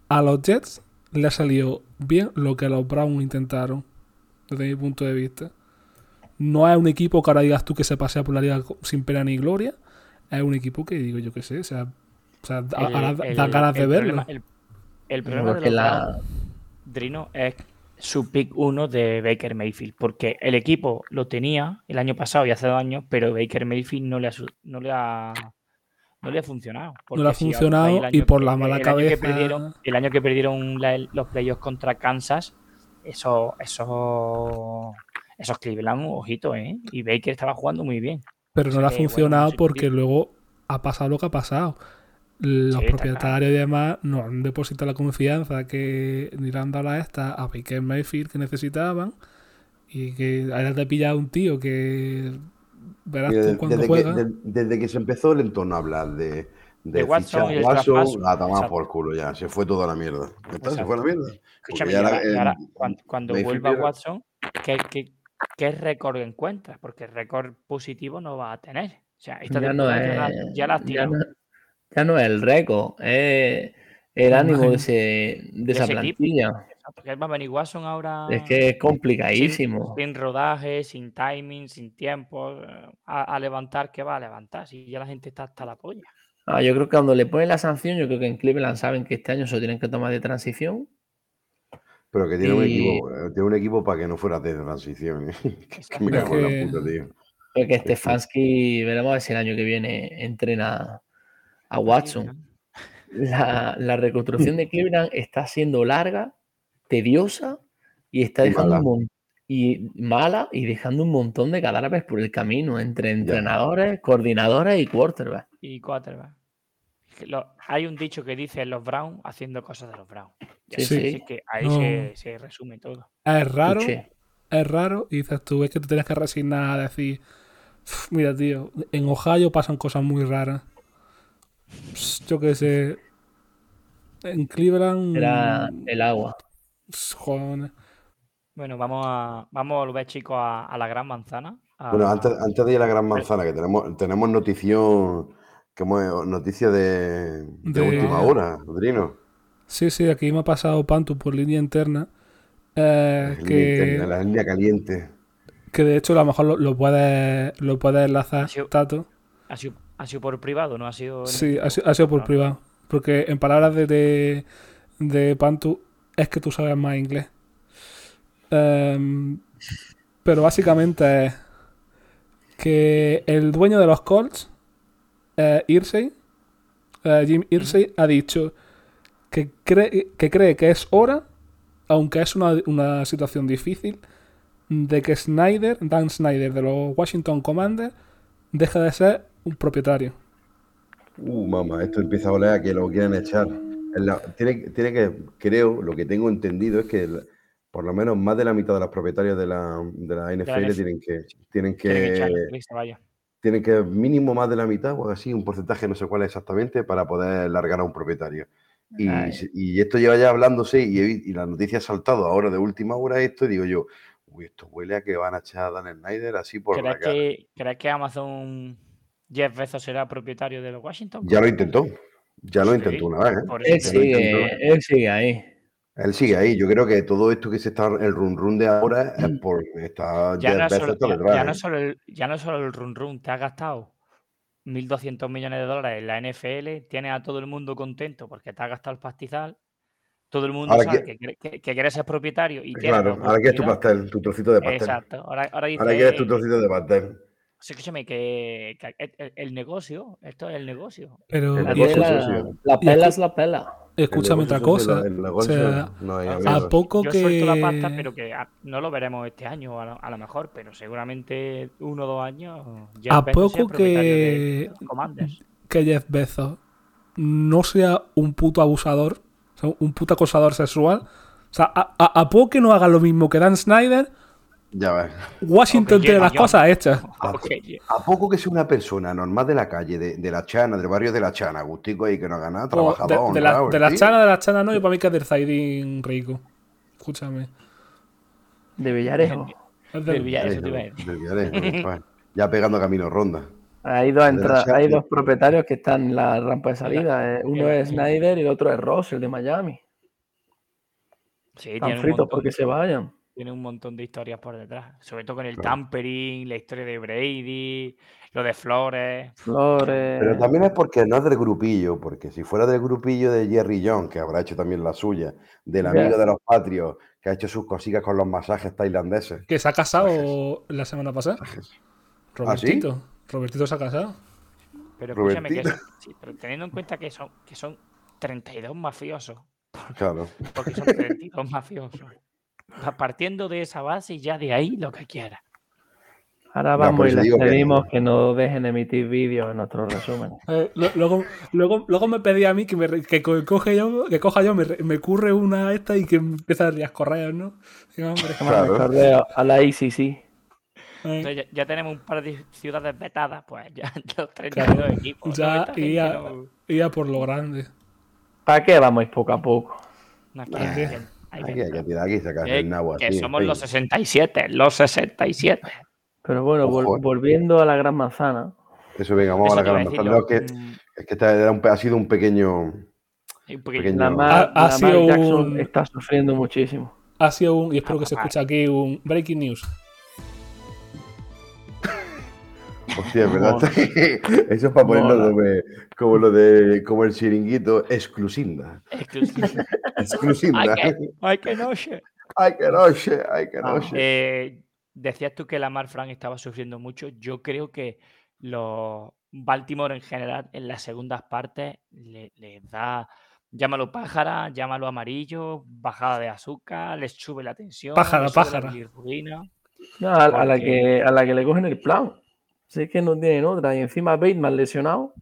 a los Jets le ha salido bien lo que los Browns intentaron, desde mi punto de vista. No es un equipo que ahora digas tú que se pasea por la liga sin pena ni gloria. Es un equipo que digo yo que sé, o sea, o sea da, el- ahora el- da ganas de el verlo. problema- el, el problema de los la- Browns, Drino, es su pick 1 de Baker Mayfield, porque el equipo lo tenía el año pasado y hace dos años, pero Baker Mayfield no le ha, no le ha, no le ha funcionado. No le ha si funcionado y año por que- la mala el año que cabeza- perdieron- el año que perdieron la- los playoffs contra Kansas, esos, esos, esos Cleveland, ojito, ¿eh? Y Baker estaba jugando muy bien. Pero no le ha bueno, funcionado no sé qué porque luego ha pasado lo que ha pasado. Los Sí, propietarios y demás no han depositado la confianza que ni le han dado a esta a Baker Mayfield que necesitaban. Y que ahora te ha pillado un tío que verás Mira, tú cuando desde, que, juega. de- desde que se empezó el entorno a hablar de, de, De Watson y Watson, a tomar Exacto. por culo ya, se fue toda la mierda. Se fue a la mierda. Escúchame, ya ahora, era- y ahora, el- cuan- cuando, Mayfield vuelva era- Watson, ¿qué, qué, qué récord encuentras? Porque récord positivo no va a tener. O sea, esta ya no ya la- es, ya la has ya tirado. no, ya no es el récord, es el ánimo de, ese, de esa ese equipo. Plantilla. Exacto, que va a venir Watson ahora Es que es sin, complicadísimo. sin rodaje, sin timing, sin tiempo, eh, a, a levantar, ¿qué va a levantar? Si ya la gente está hasta la polla. Ah, yo creo que cuando le ponen la sanción, yo creo que en Cleveland saben que este año se lo tienen que tomar de transición. Pero que tiene un equipo, eh, tiene un equipo para que no fuera de transición. ¿eh? (laughs) es que me Es cago en que- la puta, tío. Creo que Stefanski, veremos a ver si el año que viene entrena a Watson. La, la reconstrucción de (laughs) Cleveland está siendo larga, tediosa y está dejando mala. un y mala y dejando un montón de cadáveres por el camino entre entrenadores, coordinadores y quarterbacks. Y quarterback. Lo- hay un dicho que dice los Browns haciendo cosas de los Browns. Ya Sí, así que ahí No. se, se resume todo. Es raro, Escuché. es raro. Y dices tú, es que te tienes que resignar a decir, "Uf, mira, tío, en Ohio pasan cosas muy raras. Pss, Yo qué sé. En Cleveland. Era el agua. Joder. Bueno, vamos a, vamos a volver, chicos, a, a la gran manzana. a- Bueno, antes, antes de ir a la gran manzana, que tenemos, tenemos notición, que hemos- noticia de, de De- última hora, Drino. Sí, sí, aquí me ha pasado Pantu por línea interna. eh, La línea que, interna, la línea caliente. que de hecho a lo mejor lo, lo puedes lo puedes enlazar, Ha sido- Tato. ha, sido, ha sido por privado, no ha sido. Sí, ha, sido- ha sido por privado. Porque en palabras de, de, de Pantu, es que tú sabes más inglés. Em, pero básicamente es que el dueño de los Colts, eh, Irsay, eh, Jim Irsay ha dicho que cree, que cree que es hora, aunque es una, una situación difícil, de que Snyder, Dan Snyder de los Washington Commanders, deje de ser un propietario. Uh, mamá, esto empieza a oler a que lo quieren echar. En la- tiene, tiene que, creo, lo que tengo entendido es que el- por lo menos más de la mitad de los propietarios de la, de la NFL NFL. tienen que, tienen Tiene que que, echarle, que se vaya. tienen que mínimo más de la mitad o así, un porcentaje, no sé cuál exactamente, para poder largar a un propietario. Y, esto lleva ya hablándose y, y la noticia ha saltado ahora de última hora esto y digo yo, uy, esto huele a que van a echar a Dan Snyder así por la ¿Crees cara. que, ¿Crees que Amazon Jeff Bezos será propietario de los Washington? Ya lo intentó, ya lo Sí, intentó una vez. ¿eh? Él sigue, él sigue ahí. Él sigue ahí. Yo creo que todo esto que se está, el run run de ahora es por está Ya no, solo, ya- ya no es solo el, ya no solo el run run, te has gastado 1.200 millones de dólares en la NFL, tienes a todo el mundo contento porque te has gastado el pastizal, todo el mundo Ahora sabe que- que, quiere- que, que quieres ser propietario y Claro, la ahora quieres tu pastel, tu trocito de pastel. Exacto, ahora, ahora dices, Ahora quieres tu "Eh, trocito de pastel. Sí, escúchame, que, que el, el- negocio, esto es el negocio. Pero El La, negocio pela, sucio. la pela es la pela. escúchame otra cosa. El O sea, no hay a poco Yo que. suelto la pasta, pero que no lo veremos este año a lo, a lo mejor, pero seguramente uno o dos años. Jeff A Bezos poco que- que Jeff Bezos no sea un puto abusador, o sea, un puto acosador sexual. O sea, a, a- a poco que no haga lo mismo que Dan Snyder, Ya ves. Washington tiene las yo- cosas hechas. A, Ok, a poco que sea una persona normal de la calle, de, de la Chana, del barrio de la Chana, Gustico ahí que no haga nada, O trabajador, de, de la, de la chana, de la chana no, y para mí que es del Zaidín rico. Escúchame. De Villarejo. Es del- Del Villa- eso te Del iba a decir. Villarejo, compadre. (laughs) Ya pegando camino ronda. Hay dos, entra- hay dos propietarios que están en la rampa de salida. eh, Uno es Snyder y el otro es Ross, el de Miami. Sí, Están fritos porque se vayan. Tiene un montón de historias por detrás. Sobre todo con el Claro. tampering, la historia de Brady, lo de Flores. Flores. Pero también es porque no es del grupillo, porque si fuera del grupillo de Jerry John, que habrá hecho también la suya, del amigo de los patrios, que ha hecho sus cositas con los masajes tailandeses. Que se ha casado la semana pasada. ¿Ah, Robertito. Robertito se ha casado. Pero escúchame, que Robertito. son- sí, pero teniendo en cuenta que son, que son 32 mafiosos, Claro. porque son 32 mafiosos. Pa- Partiendo de esa base y ya de ahí lo que quiera. Ahora vamos y les que- pedimos que no dejen emitir vídeos en nuestros resúmenes. (laughs) Eh, luego, luego, luego me pedí a mí que, me, que, co- coge yo, que coja yo, me, me curre una esta y que empiece a riar correos, ¿no? Digo, hombre, Claro. correo a la ICC. eh, Entonces ya, ya tenemos un par de ciudades vetadas, pues ya (laughs) los 32 Claro, equipos. ya iría, no- por lo grande. ¿Para qué vamos a ir poco a poco? no, hay que- hay que Aquí hay que entrar. tirar aquí, sacar Eh, el nabo que somos los fin. 67, los 67. Pero bueno, vol- Ojo. volviendo a la gran manzana. Eso, venga, vamos Eso a la gran manzana. que, mm, es que esta un pe- ha sido un pequeño. un pequeño- La. Mar, Ha- ha la Mar sido Jackson un- está sufriendo muchísimo. Ha sido un, y espero que se Ah, escuche aquí, un breaking news. Hostia, es verdad. (laughs) Eso es para ponerlo como, como lo de. como el chiringuito exclusinda. exclusivo. (laughs) Exclusinda. ¡Ay, qué noche! Ay, que noche, ay, que Ah, noche. Eh, decías tú que Lamar Frank estaba sufriendo mucho. Yo creo que los Baltimore en general en las segundas partes le- les da, llámalo pájara, llámalo amarillo, bajada de azúcar, les sube la tensión, Pájara, la pájara. bilirrubina. No, a, a la Porque- que, a la que le cogen el plan. Sé que no tienen otra. Y encima Bateman lesionado.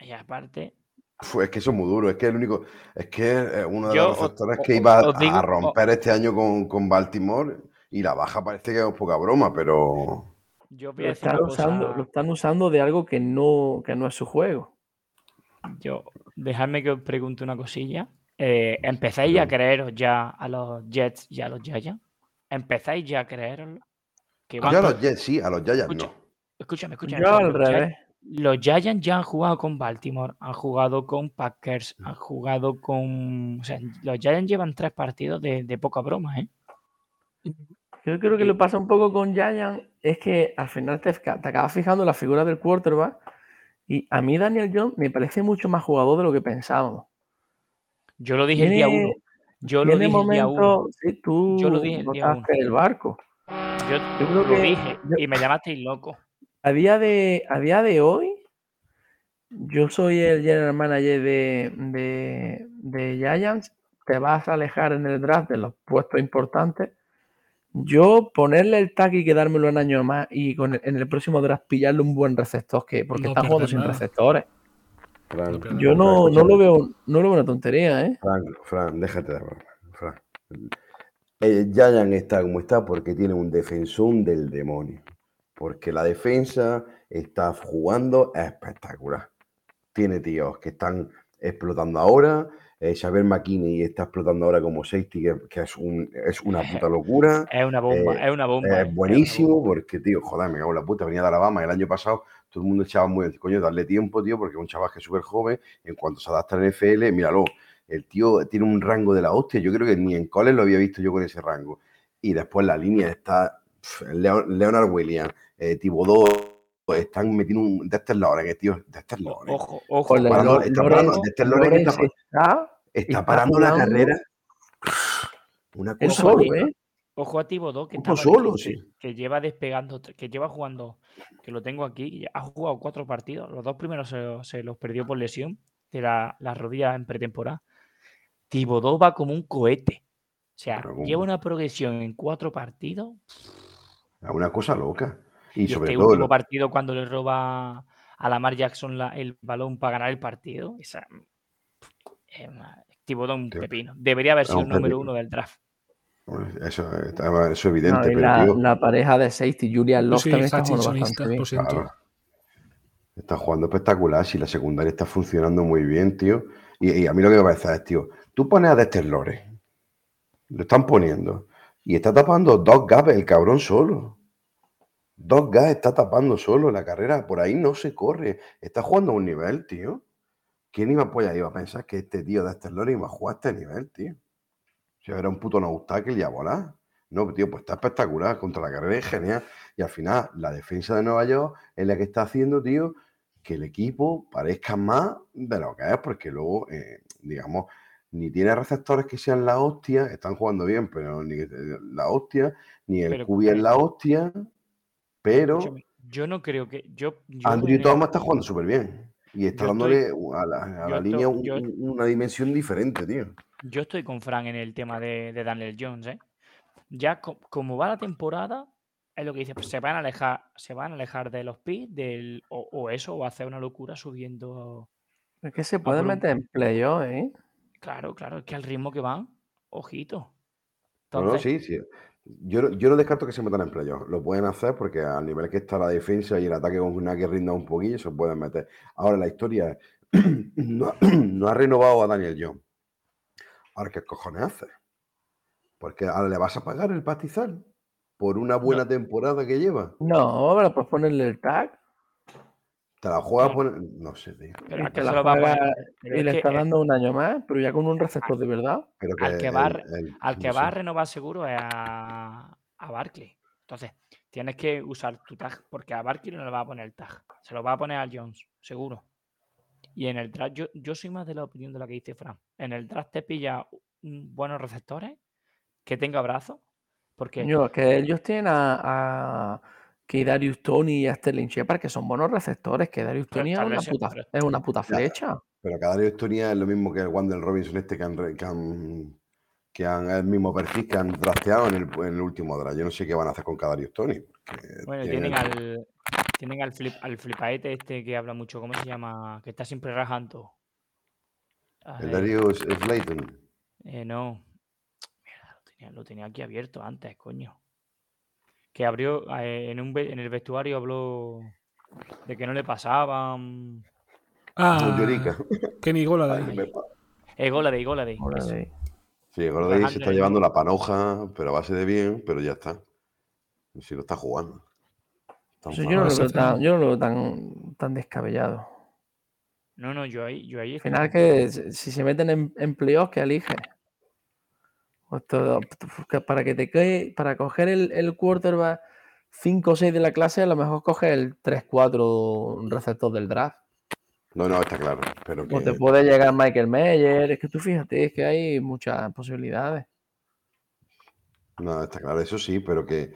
Y aparte, Fu, es que eso es muy duro. Es que el único. Es que es uno de Yo los os- que iba os digo- a romper este año con, con Baltimore. Y la baja parece que es poca broma, pero. yo voy Lo están, usando, cosa, lo están usando de algo que no, que no es su juego. yo, dejadme que os pregunte una cosilla. Eh, ¿Empezáis a creeros ya a los Jets y a los Giants? ¿Empezáis ya a creeroslo? Que van Yo a los Jets sí, a los Escucha, no. Escúchame, escúchame. Yo al revés. Los Giants ya han jugado con Baltimore, han jugado con Packers, han jugado con. O sea, los Giants llevan tres partidos de, de poca broma, ¿eh? Yo creo que lo pasa un poco con Giant es que al final te, te acabas fijando la figura del quarterback y a mí Daniel Jones me parece mucho más jugador de lo que pensábamos. Yo lo dije el día uno. Yo lo dije el día uno. sí, tú Yo lo dije el día botaste el barco. Yo, yo creo lo que- dije yo- y me llamasteis loco. A día de, a día de hoy, Yo soy el general manager de, de, de Giants. Te vas a alejar en el draft de los puestos importantes. Yo ponerle el tag y quedármelo un año más y con el- en el próximo draft pillarle un buen receptor, que, porque No están jugando sin receptores. Yo no, no lo veo, no lo veo una tontería, ¿eh? Fran, Fran, déjate de Fran. Giant está como está porque tiene un defensor del demonio. Porque la defensa está jugando espectacular. Tiene tíos que están explotando ahora. Eh, Xavier McKinney está explotando ahora como safety, que, que es, un, es una (laughs) puta locura. Es una bomba, Eh, es una bomba. Es buenísimo bomba. porque, tío, joder, me cago en la puta. Venía de Alabama el año pasado, todo el mundo echaba muy bien. Coño, darle tiempo, tío, porque es un chaval que es súper joven. En cuanto se adapta al NFL, míralo, el tío tiene un rango de la hostia. Yo creo que ni en college lo había visto yo con ese rango. Y después la línea está. Leonard Williams, eh, Thibodeau, están metiendo un Dexter Lawrence, tío. Dexter Lawrence. Ojo, ojo. La parando- está parando- Dexter Lawrence está, está- está está parando la carrera. Una cosa. solo. ¿eh? Ojo a Tibodó, que, estaba- solo, que- sí. que lleva despegando, que lleva jugando, que lo tengo aquí, ha jugado cuatro partidos. Los dos primeros se, se los perdió por lesión de la, las rodillas en pretemporada. Tibodó va como un cohete. O sea, lleva una progresión en cuatro partidos. Es una cosa loca. Y, Y, sobre este todo. último lo- partido, cuando le roba a Lamar Jackson la- el balón para ganar el partido, esa, es una- Tibodó un Tío, pepino. Debería haber sido el número pepino. uno del draft. Eso, eso es No, evidente, pero la, pareja de safety, Julian Love, Sí, también está jugando bastante claro, está jugando espectacular. Si la secundaria está funcionando muy bien, tío. Y, y a mí lo que me parece es, tío, tú pones a Dexter Lores, lo están poniendo, y está tapando dos gaps el cabrón solo. Dos gas está tapando solo la carrera. Por ahí no se corre. Está jugando a un nivel, tío. ¿Quién iba, pues, iba a pensar que este tío de Lores iba a jugar a este nivel, tío? O sea, era un puto no obstáculo y a volar. No, tío, pues está espectacular. Contra la carrera es genial. Y al final, la defensa de Nueva York es la que está haciendo, tío, que el equipo parezca más de lo que es, porque luego, eh, digamos, ni tiene receptores que sean la hostia, están jugando bien, pero ni la hostia, ni el Pero, QB es la hostia, pero Yo no creo que. Yo, yo Andrew Thomas está jugando súper bien. Y está dándole estoy- a la, a la línea estoy- un- yo- un- una dimensión diferente, tío. Yo estoy con Frank en el tema de, de Daniel Jones, ¿eh? Ya co- como va la temporada, es lo que dice, pues se van a alejar, se van a alejar de los pits, del, o, o eso, o hacer una locura subiendo. Es que se puede meter en playoff, ¿eh? Claro, claro, es que al ritmo que van, ojito. No, no, Entonces, sí, sí. Yo, no- yo no descarto que se metan en playoff. Lo pueden hacer porque al nivel que está la defensa y el ataque con una que rinda un poquillo, se pueden meter. Ahora la historia es, (clears throat) no, ha- (clears throat) no ha renovado a Daniel Jones. Ahora, ¿qué cojones hace? Porque ahora le vas a pagar el pastizal por una buena temporada que lleva. No, pero pues ponerle el tag Te la juegas No. por... No sé, tío. pero y le que, está eh, dando un año más, pero ya con un receptor de verdad. Pero al que va, a re- el- el- al que no va a sé. renovar seguro es a, a Barkley. Entonces, tienes que usar tu tag, porque a Barkley no le va a poner el tag. Se lo va a poner al Jones, seguro. Y en el draft, yo, yo soy más de la opinión de la que dice Fran. En el draft te pilla buenos receptores, que tenga brazos, porque que ellos tienen a, a que Darius Tony y a Sterling Shepard, que son buenos receptores, que Darius Tony es una puta, es una puta flecha. Pero cada área de historia es lo mismo que el Wander Robinson este que han, que han, que han el mismo perfil que han drafteado en el, en el último draft. Yo no sé qué van a hacer con cada Tony. bueno, tienen al tienen al flip al flipaete este que habla mucho, ¿cómo se llama? Que está siempre rajando. El Darius Slayton. Eh, no. Mierda, lo tenía, lo tenía aquí abierto antes, coño. Que abrió eh, en, un, en el vestuario habló de que no le pasaban. Ah. Kenny Golladay. Ay. Eh, Goladay, Goladay. Ahora eso. de- Sí, Gordon se está llevando la panoja, pero a base de bien, pero ya está. Si lo está jugando. Yo no lo veo tan, tema. yo no lo veo tan, tan descabellado. No, no, yo ahí, yo ahí Al final que si si se meten en, en playoffs, que elige. Para que te quede, para coger el, el quarterback 5 o 6 de la clase, a lo mejor coge el 3-4 receptor del draft. No, no, está claro. Pero O te puede llegar Michael Meyer. Es que tú fíjate, es que hay muchas posibilidades. no, está claro, eso sí, pero que,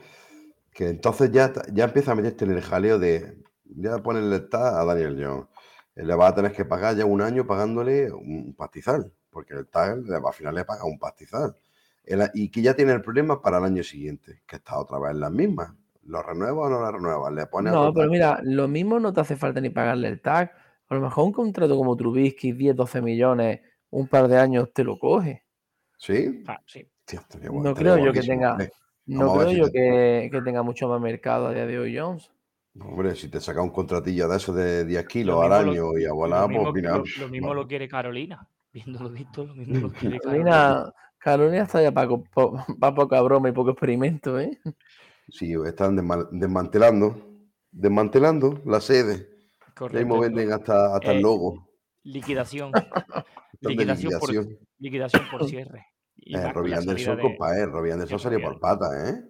que entonces ya, ya empieza a meterte en el jaleo de ya ponerle el tag a Daniel Jones. le va a tener que pagar ya un año pagándole un pastizal, porque el tag al final le paga un pastizal. El- y que ya tiene el problema para el año siguiente, que está otra vez en las mismas. ¿Lo renueva o no lo renueva? Le pone No, pero mira, lo mismo no te hace falta ni pagarle el tag. A lo mejor un contrato como Trubisky, 10, 12 millones, un par de años te lo coge. ¿Sí? Ah, sí. Tío, No creo yo que tenga, no creo si yo te- que, que tenga mucho más mercado a día de hoy Jones. Hombre, si te saca un contratillo de esos de 10 kilos Lo al año y a volar, pues mira. lo- lo mismo bueno, lo quiere Carolina. Viéndolo visto, lo mismo lo (laughs) quiere Carolina. Carolina, Carolina está ya para (laughs) poca broma y poco experimento, ¿eh? Sí, están desma- desmantelando, desmantelando la sede. Correcto. mismo venden hasta, hasta Eh, el logo. Liquidación. (laughs) Liquidación, por, liquidación. por cierre. Y Eh, Robbie Anderson, de- compadre, Robbie Anderson de salió por pata, ¿eh?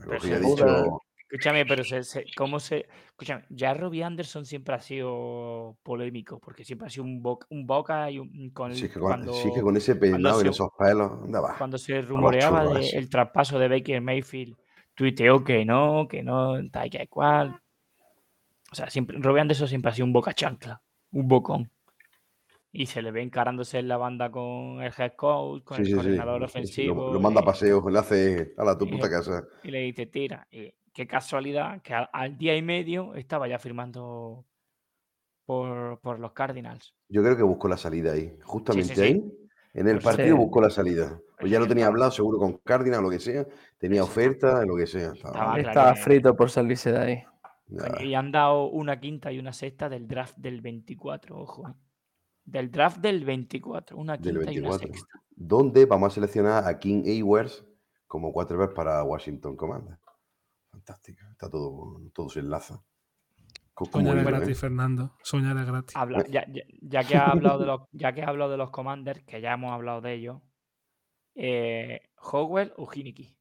Pero Robbie ha se- dicho, Escúchame, pero se, se- ¿cómo se...? Escúchame, ya Robbie Anderson siempre ha sido polémico, porque siempre ha sido un, boca, un boca y un... Con, sí, el- que con, cuando, sí que con ese peinado y esos pelos, ¿dónde va? cuando se rumoreaba de ese. el traspaso de Baker Mayfield, tuiteó que no, que no, tal que cual. O sea, siempre, Robbie Anderson siempre ha sido un boca chancla, un bocón. Y se le ve encarándose en la banda con el head coach, con Sí, el sí, sí. coordinador sí, sí, ofensivo. Lo, lo manda a y- paseo, le hace a la tu puta casa. y le dice, tira. Y qué casualidad que al, al día y medio estaba ya firmando por, por los Cardinals. Yo creo que buscó la salida ahí. Justamente sí. ahí, en el Pues partido buscó la salida. Pues ya lo tenía hablado seguro con Cardinal o lo que sea. Tenía oferta, lo que sea. Estaba- Estaba claro Estaba que- frito por salirse de ahí. Y han dado una quinta y una sexta del draft del 24, ojo. eh. Del draft del 24, una quinta y una 24. sexta. donde vamos a seleccionar a King Ewers como quarterback para Washington Commanders. Fantástico, está todo, todo se enlaza. Soñar es gratis, ¿eh? Fernando. Soñar es gratis. Habla- ya, ya- ya que ha hablado de los, ya que ha hablado de los Commanders, que ya hemos hablado de ellos, eh, Howell o Hiniki.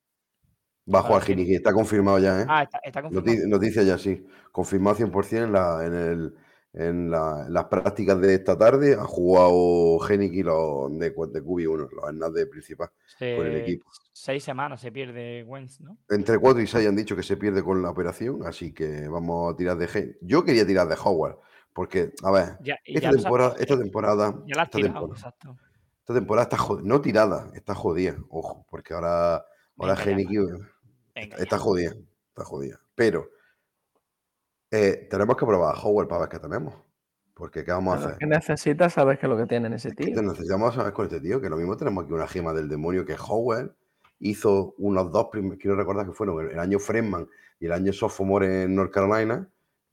Bajo a que está confirmado ya, ¿eh? Ah, está, está confirmado. Noti- Noticia ya, sí. Confirmado 100% en, la, en, el, en la- en las prácticas de esta tarde. Ha jugado Geniki los de, de QB1, los Hernán de principal, con el equipo. Seis semanas se pierde Wentz, ¿no? Entre 4 y 6 han dicho que se pierde con la operación, así que vamos a tirar de Gen. Yo quería tirar de Howard, porque, a ver, Ya, esta temporada, esta temporada, ya la has esta tirado, temporada, exacto. esta temporada está jodida, no tirada, está jodida, ojo, porque ahora, ahora Geniki está jodida, está jodida. Pero eh, tenemos que probar a Howard para ver qué tenemos. Porque ¿qué vamos a hacer? que necesitas saber qué es lo que tiene en ese ¿Qué tío. te necesitamos saber con este tío? Que lo mismo tenemos aquí una gema del demonio que Howard hizo unos dos primeros, quiero recordar que fueron el, año Fresman y el año Sophomore en North Carolina,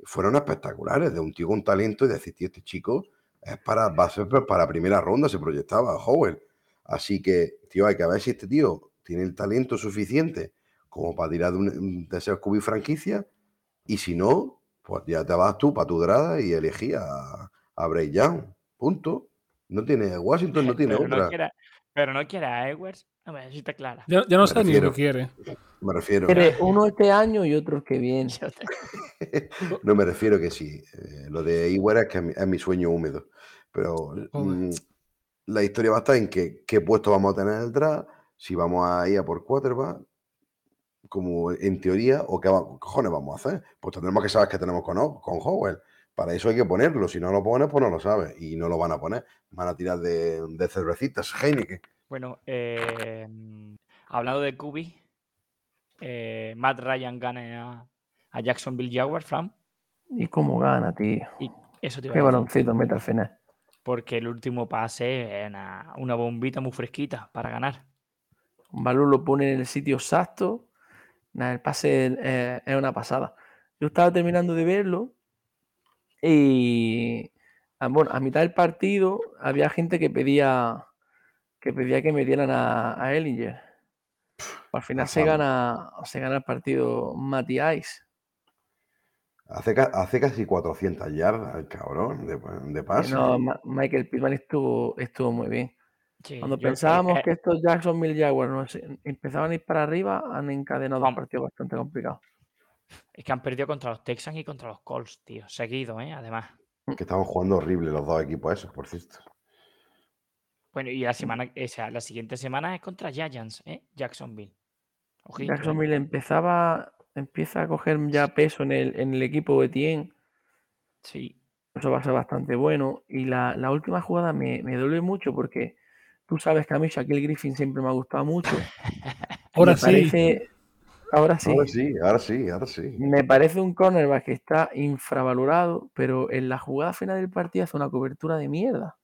fueron espectaculares, de un tío con talento y decir, tío, este chico es para, va a ser para primera ronda, se proyectaba Howard. Así que, tío, hay que ver si este tío tiene el talento suficiente como para tirar de, un, de ser cubi franquicia y si no, pues ya te vas tú para tu grada y elegí a, a Bray Young. Punto. No tiene, Washington no (laughs) tiene pero, otra. no quiera, pero no quiere a Edwards. A ver, si está clara. Ya, ya no Me sé ni lo refiero. que quiere. Me refiero. Quiere uno este año y otro que viene. (laughs) (laughs) No me refiero que sí. eh, lo de Iguera es que es mi, es mi sueño húmedo. Pero mm, la historia va a estar en que, qué puesto vamos a tener en el draft, si vamos a ir a por quarterback, como en teoría, o qué, cojones vamos a hacer. Pues tendremos que saber qué tenemos con, O- con Howell. Para eso hay que ponerlo. Si no lo pones, pues no lo sabes. Y no lo van a poner. Van a tirar de, de cervecitas, Heineken. Bueno, eh, hablando de Kubi, eh, Matt Ryan gana a, a Jacksonville Jaguars, Fran. Y cómo gana, tío. Y eso te iba Qué baloncito mete al final. porque el último pase es una, una bombita muy fresquita para ganar. Balú lo pone en el sitio exacto. El pase eh, es una pasada. Yo estaba terminando de verlo y ah, bueno, a mitad del partido había gente que pedía que pedía que me dieran a, a Ellinger. Al final se gana, se gana el partido Matty Ice. Hace, hace casi 400 yardas, el cabrón, de, de Eh, pase. no, Ma- Michael Pittman estuvo, estuvo muy bien. Sí, Cuando pensábamos eh, que estos Jacksonville Jaguars no sé, empezaban a ir para arriba, han encadenado Vamos. partidos bastante complicados. Es que han perdido contra los Texans y contra los Colts, tío. Seguido, ¿eh? Además. Que estaban jugando horrible los dos equipos esos, por cierto. Bueno, y la semana, o sea, la siguiente semana es contra Giants, ¿eh? Jacksonville. Ojito, ¿eh? Jacksonville empezaba, empieza a coger ya peso en el, en el equipo de Tien. Sí. eso va a ser bastante bueno. Y la, la última jugada me, me duele mucho porque tú sabes que a mí Shaquille Griffin siempre me ha gustado mucho. (laughs) Ahora Me sí. parece- ahora sí. Ahora sí, ahora sí, ahora sí. Me parece un cornerback que está infravalorado, pero en la jugada final del partido hace una cobertura de mierda.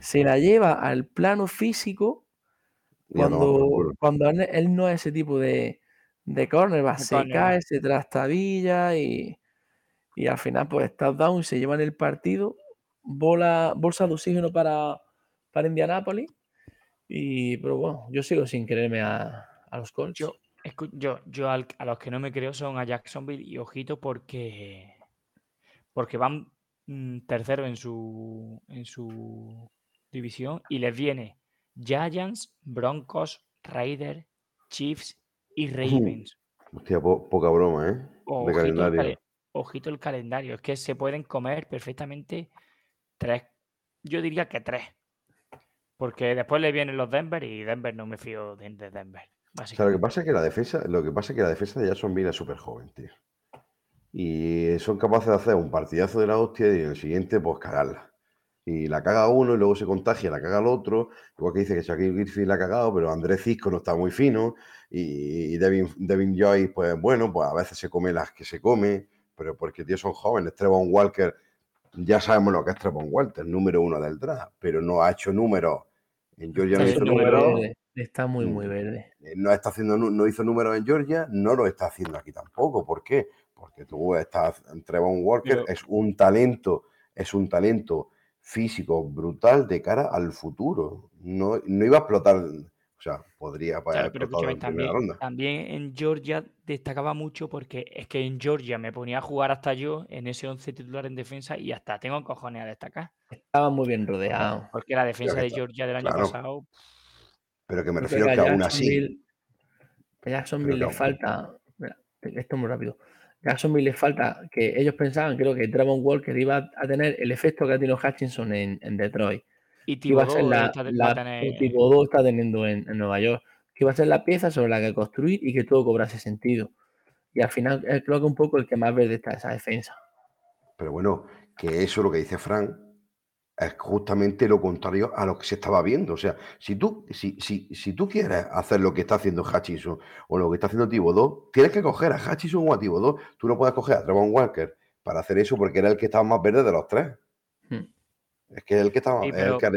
Se la lleva al plano físico cuando, cuando él, no es ese tipo de, de cornerback. De Se cae, se trastabilla y, y al final pues touchdown, se llevan el partido. Bola, bolsa de oxígeno para, para Indianápolis. Y, pero bueno, yo sigo sin creerme a, a los Colts. Yo, escu- yo, yo al- a los que no me creo son a Jacksonville y ojito porque porque van mm, tercero en su en su división y les viene Giants, Broncos, Raiders, Chiefs y Ravens. Hostia, po- poca broma, ¿eh? De Ojito el, calendario. cale- ojito el calendario. Es que se pueden comer perfectamente tres. Yo diría que tres. Porque después le vienen los Denver y Denver no me fío de, de Denver. O sea, lo que pasa es que la defensa, lo que pasa es que la defensa de Jacksonville es súper joven, tío. Y son capaces de hacer un partidazo de la hostia y en el siguiente, pues cagarla. Y la caga uno y luego se contagia, la caga el otro. Igual que dice que Shaquille Griffin la ha cagado, pero Andrés Cisco no está muy fino. Y, y Devin, Devin Joy, pues bueno, pues a veces se come las que se come, pero porque tío son jóvenes. Trevon Walker, ya sabemos lo que es Trevon Walker, número uno del draft, pero no ha hecho números. En Georgia no Sí, hizo Está muy números. Está muy, muy Mm. verde. Eh, no está haciendo no hizo números en Georgia, no lo está haciendo aquí tampoco. ¿Por qué? Porque tú estás Trevon Walker Pero- es un talento, es un talento físico brutal de cara al futuro. No, no iba a explotar, o sea, podría pues, Claro, haber pero en primera también, ronda. también en Georgia destacaba mucho porque es que en Georgia me ponía a jugar hasta yo en ese 11 titular en defensa y hasta tengo cojones a destacar. Estaba muy bien rodeado. Porque la defensa de Georgia del año claro. pasado, Pero que me refiero que que a aún así, Jacksonville, le falta. mira, esto es muy rápido. Jacksonville le falta que ellos pensaban, creo que Trevon Walker iba a tener el efecto que ha tenido Hutchinson en, en Detroit. Y Que iba a ser Thibodeau la, está- la tener- está teniendo en, en Nueva York. Que iba a ser la pieza sobre la que construir y que todo cobrase sentido. Y al final eh, creo que un poco el que más verde está esa defensa. pero bueno, que eso lo que dice Frank es justamente lo contrario a lo que se estaba viendo. O sea, si tú, si, si, si tú quieres hacer lo que está haciendo Hutchinson o lo que está haciendo Thibodeau, tienes que coger a Hutchinson o a Thibodeau. Tú no puedes coger a Trevon Walker para hacer eso porque era el que estaba más verde de los tres. Es que es el que estaba Sí, es el que-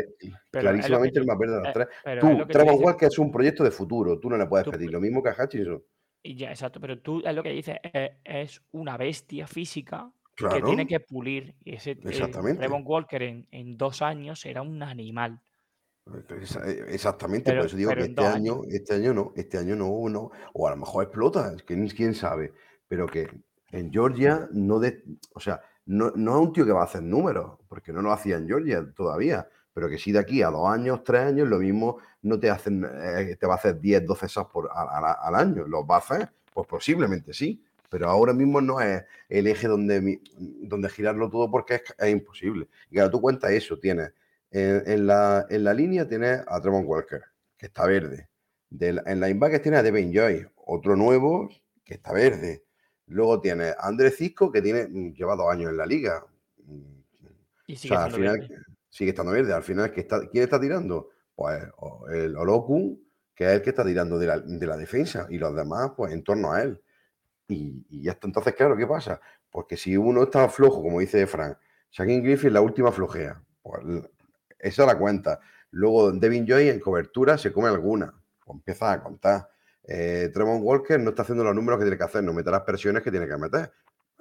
pero clarísimamente el más verde de los eh, tres. es Tú, que dices, Walker es un proyecto de futuro. Tú no le puedes Tú- pedir lo mismo que a Hutchinson. y ya, exacto, pero tú es lo que dices, es, es una bestia física que tiene que pulir. Y ese eh, Exactamente. Trevon Walker en, en dos años será un animal. Eh, Exactamente, Pero- por eso digo que este año, años. este año no, este año no, no, o a lo mejor explota, es que ni- quién sabe, pero que en Georgia no de, o sea, no, no es un tío que va a hacer números, porque no lo hacía en Georgia todavía, pero que si de aquí a dos años, tres años, lo mismo no te hacen, eh, te va a hacer 10, 12 sacks por, al año, ¿los va a hacer? Pues posiblemente sí, pero ahora mismo no es el eje donde, donde girarlo todo porque es, es imposible. Y claro, tú cuentas eso, tienes en, la, en la línea tienes a Trevon Walker, que está verde. Del, en linebackers tienes a Devin Joy, otro nuevo que está verde. Luego tienes a Andrés Cisco, que tiene, mm, lleva dos años en la liga. Mm, Y O sigue sea, al final verde. sigue estando verde. Al final, que está, ¿quién está tirando? Pues o- el Oloku, que es el que está tirando de la, de la defensa, y los demás, pues en torno a él. Y, y ya está. Entonces, claro, ¿qué pasa? Porque si uno está flojo, como dice Frank, Shaquille Griffin la última flojea. Pues esa la cuenta. Luego Devin Joy en cobertura se come alguna. Pues empieza a contar. Eh, Walker no está haciendo los números que tiene que hacer, no mete las presiones que tiene que meter.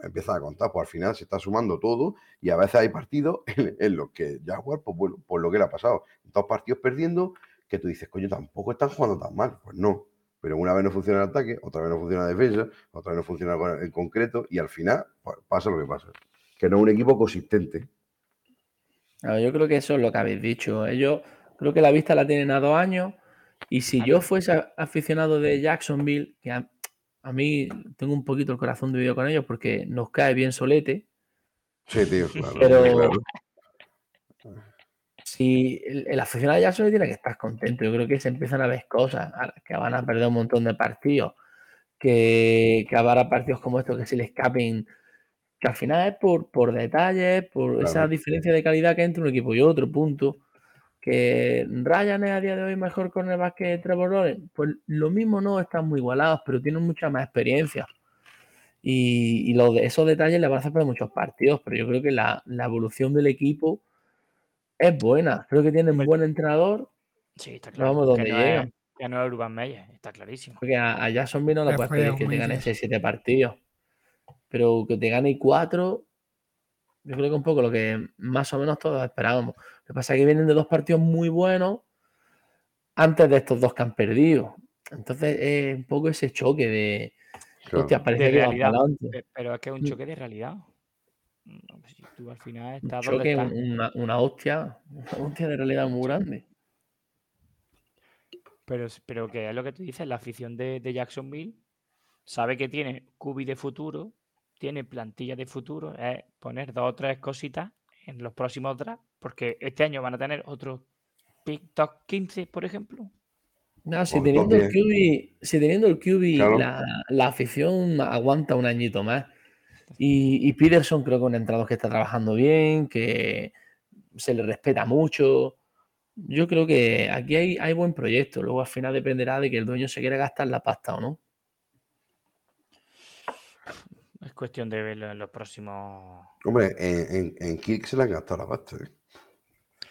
Empieza a contar, pues al final se está sumando todo y a veces hay partidos (laughs) en, en los que Jaguar, pues bueno, por lo que le ha pasado, dos partidos perdiendo, que tú dices, coño, tampoco están jugando tan mal. Pues no. Pero una vez no funciona el ataque, otra vez no funciona la defensa, otra vez no funciona en concreto y al final pues, pasa lo que pasa. Que no es un equipo consistente. Yo creo que eso es lo que habéis dicho. Ellos creo que la vista la tienen a dos años. Y si yo fuese aficionado de Jacksonville, que a, a mí tengo un poquito el corazón dividido con ellos porque nos cae bien solete. Sí, tío, claro. Pero- claro. Si el, el aficionado de Jacksonville tiene que estar contento, yo creo que se empiezan a ver cosas, que van a perder un montón de partidos, que, que habrá partidos como estos que se le escapen que al final es por, por detalles, por esa diferencia de calidad que hay entre un equipo y otro, punto. Que Ryan es a día de hoy mejor cornerback que Trevor Lawrence, pues lo mismo no, están muy igualados, pero tienen mucha más experiencia. Y, y los de esos detalles le van a hacer perder muchos partidos, pero yo creo que la, la evolución del equipo es buena. Creo que tienen un buen entrenador, Sí, está No claro. vamos que donde no llegan. Es, que no es Urban Meyer, está clarísimo. porque a, a Jacksonville no le Es puedes pedir que te gane dices. 6-7 partidos. Pero que te gane 4, yo creo que un poco lo que más o menos todos esperábamos. Lo que pasa es que vienen de dos partidos muy buenos antes de estos dos que han perdido. Entonces es un poco ese choque de, Claro. hostia, parece De que va realidad. Pero es que es un Mm. choque de realidad. No, pues si tú al final Un estás donde choque, estás. un- una, una hostia, una hostia de realidad muy grande. Pero, es- pero que es lo que tú dices, la afición de, de Jacksonville sabe que tiene cubi de futuro, tiene plantilla de futuro, es poner dos o tres cositas en los próximos drafts, porque este año van a tener otro pick top 15, por ejemplo. No, si teniendo el. QB, si teniendo el QB, Claro. la, la afición aguanta un añito más. Y, y Peterson creo que es un entrenador que está trabajando bien, que se le respeta mucho. Yo creo que aquí hay, hay buen proyecto. Luego al final dependerá de que el dueño se quiera gastar la pasta o no. Es cuestión de verlo en los próximos. Hombre, en, en, en Kirk se le han gastado la pasta. ¿eh?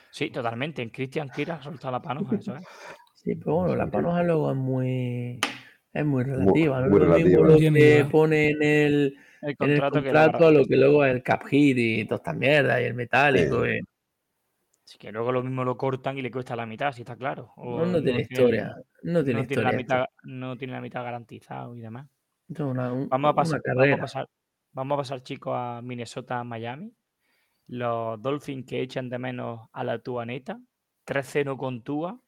Sí, totalmente. En Christian Kira ha soltado la panoja, eso es. Sí, pero bueno, la panoja luego es muy, es muy relativa. no muy es lo mismo relativa. lo que pone en el, El en el contrato, que contrato a la lo que luego es el cap hit y toda esta mierda y el metálico. y- Así que luego lo mismo lo cortan y le cuesta la mitad, si está claro. No, O no tiene historia. No tiene no tiene, la historia. esto. mitad, no tiene la mitad garantizado y demás. Una, un- Vamos a una pasar, vamos a carrera. pasar, vamos a pasar chicos a Minnesota, Miami. Los Dolphins que echan de menos a la Tua neta. 3-0 con Tua,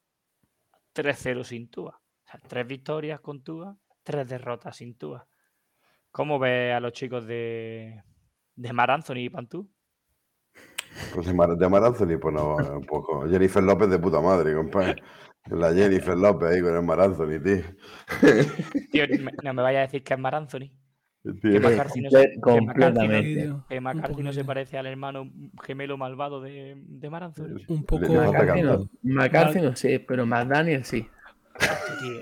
3-0 sin Tua. O sea, tres victorias con Tua, tres derrotas sin Tua. ¿Cómo ves a los chicos de, de Mar Anthony y Pantú? Pues de Mar, de Mar Anthony, pues no, un poco. Jennifer López de puta madre, compadre. La Jennifer López ahí con el Mar Anthony, tío. Tío, no me vayas a decir que es Mar Anthony. Que Sí, McCarthy no se- que McCarthy no- completamente. que McCarthy no se parece al hermano gemelo malvado de, de Mar Anthony. Un poco. McCarthy no. McCarthy no sé, pero McDaniel sí. Hostia, tío.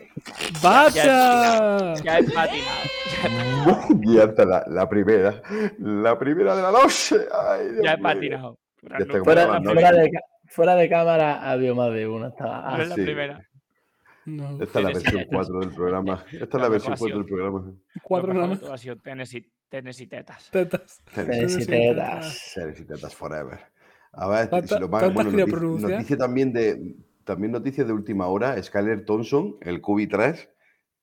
¡Basta! Ya he patinado. Y hasta (laughs) la, la primera. La primera de la noche. Ay, Dios Ya he patinado. Ya está Fuera, fuera de, fuera de cámara había más de una. Estaba, no es la sí. primera. No, Esta es la Tennessee versión Titans. 4 del programa. Esta es la versión ha 4 sido- del programa. cuatro nada más. ha sido Tennessee, Tennessee Tetas. Tetas. Tennessee Tennessee Tetas. Y tetas forever. A ver, ¿Cuánta- si lo más, bueno, noticia, también de también noticia de última hora, Skyler Thompson, el QB3,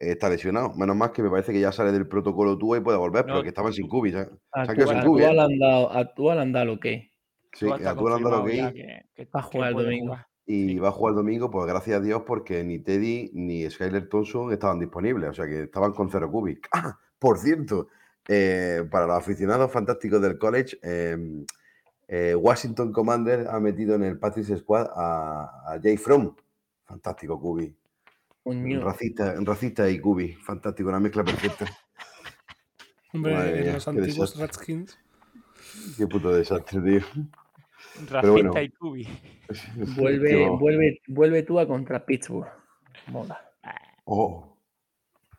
eh, está lesionado. Menos mal que me parece que ya sale del protocolo TUA y puede volver, No, pero que estaban sin QB ya. Se A han tu, quedado sin a QB. tu ¿eh? le han dado, a tu le han dado lo que. Sí, Todo está a tú le han dado confirmado ok que, que- que jugar el domingo. Y Sí. va a jugar el domingo, pues gracias a Dios, porque ni Teddy ni Skyler Thompson estaban disponibles, o sea que estaban con cero QB. Ah, (clears throat) por cierto, eh, para los aficionados fantásticos del college, eh, eh, Washington Commander ha metido en el Patrice Squad a, a Jay Fromm, fantástico. Coño. Racista, racista y QB, fantástico, una mezcla perfecta. (laughs) Hombre, Madre en mía, los antiguos desastre. Redskins. Qué puto desastre, tío. Bueno. y cubi. (laughs) Vuelve, bo- vuelve, vuelve tú a contra Pittsburgh. Mola. Oh,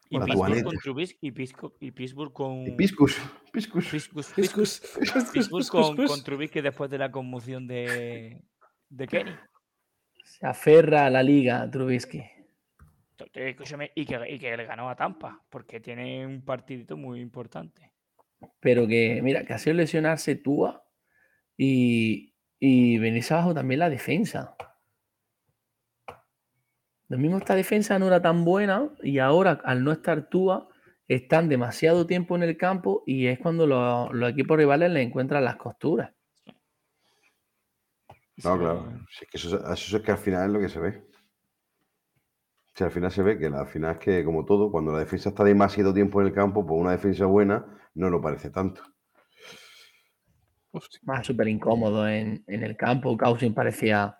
Y Pittsburgh con Trubisky y, Pisco- y Pittsburgh con. y Piscus, Piscus. Piscus- con, con Trubisky después de la conmoción de, de Kenny. Se aferra a la liga, Trubisky. Escúchame, y que, y que le ganó a Tampa, porque tiene un partidito muy importante. Pero que, mira, que ha sido lesionarse Tua y, y venirse abajo también la defensa. Lo mismo esta defensa no era tan buena y ahora al no estar Tua están demasiado tiempo en el campo y es cuando los, los equipos rivales le encuentran las costuras. No, claro. Si es que eso, eso es que al final es lo que se ve. Si al final se ve que al final es que, como todo, cuando la defensa está demasiado tiempo en el campo, pues una defensa buena no lo parece tanto. Hostia. Más súper incómodo en, en el campo. Cousins parecía.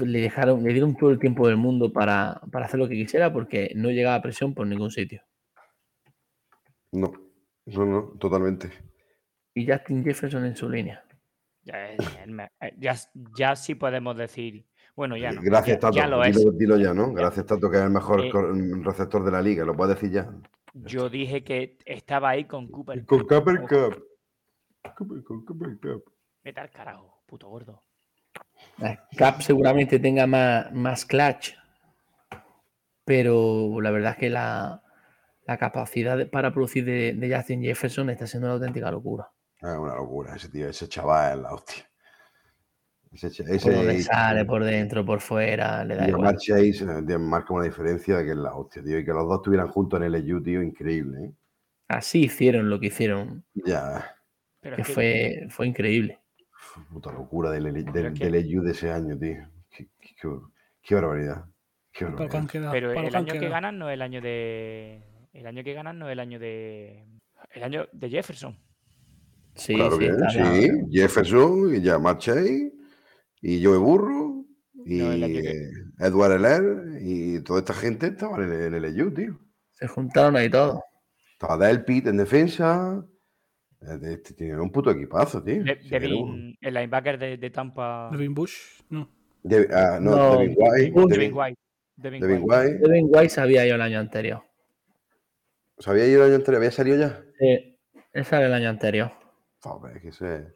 Le dejaron, le dieron todo el tiempo del mundo para, para hacer lo que quisiera porque no llegaba a presión por ningún sitio. No, no, no, totalmente. y Justin Jefferson en su línea. Ya, ya, ya sí podemos decir. Bueno, ya no. Gracias, Tato. ya lo es. dilo, dilo ya, ¿no? Gracias, Tato, que es el mejor Eh, receptor de la liga. Lo puedes decir ya. Yo dije que estaba ahí con Cooper. Con Cup. Cooper Cup. Cooper- Con Cooper Cup. Vete al carajo, puto gordo. Eh, Cap seguramente tenga más, más clutch, pero la verdad es que la, la capacidad de- para producir de, de Justin Jefferson está siendo una auténtica locura. Es una locura ese tío, ese chaval es la hostia. Ese, cha- Por donde ese sale, por dentro, por fuera, le da y igual. Chase marca una diferencia de que es la hostia, tío. Y que los dos estuvieran juntos en LSU, tío, increíble, ¿eh? Así hicieron lo que hicieron, Ya, Pero que es que fue, fue increíble. puta locura del, del, del LSU de ese año, tío. Qué, qué- qué- qué barbaridad. Qué quedado. Pero el año que ganan no es el año de. El año que ganan no es el año de. El año de Jefferson. Sí, claro sí, sí. Jefferson y Jamar Chase y Joe Burro y No, que- Edward Heller y toda esta gente estaban en, el LSU, tío. Se juntaron ahí todos. Estaba Del Pitt en defensa. Este tiene un puto equipazo, tío. De- un- el linebacker de, de Tampa. Devin Bush, no. De- ah, no, No, Devin White. Devin Devin Devin, White. Devin Devin White. White. Devin White sabía yo el año anterior. ¿Sabía yo el año anterior? ¿Había salido ya? Sí, ese era el año anterior. Es que ese-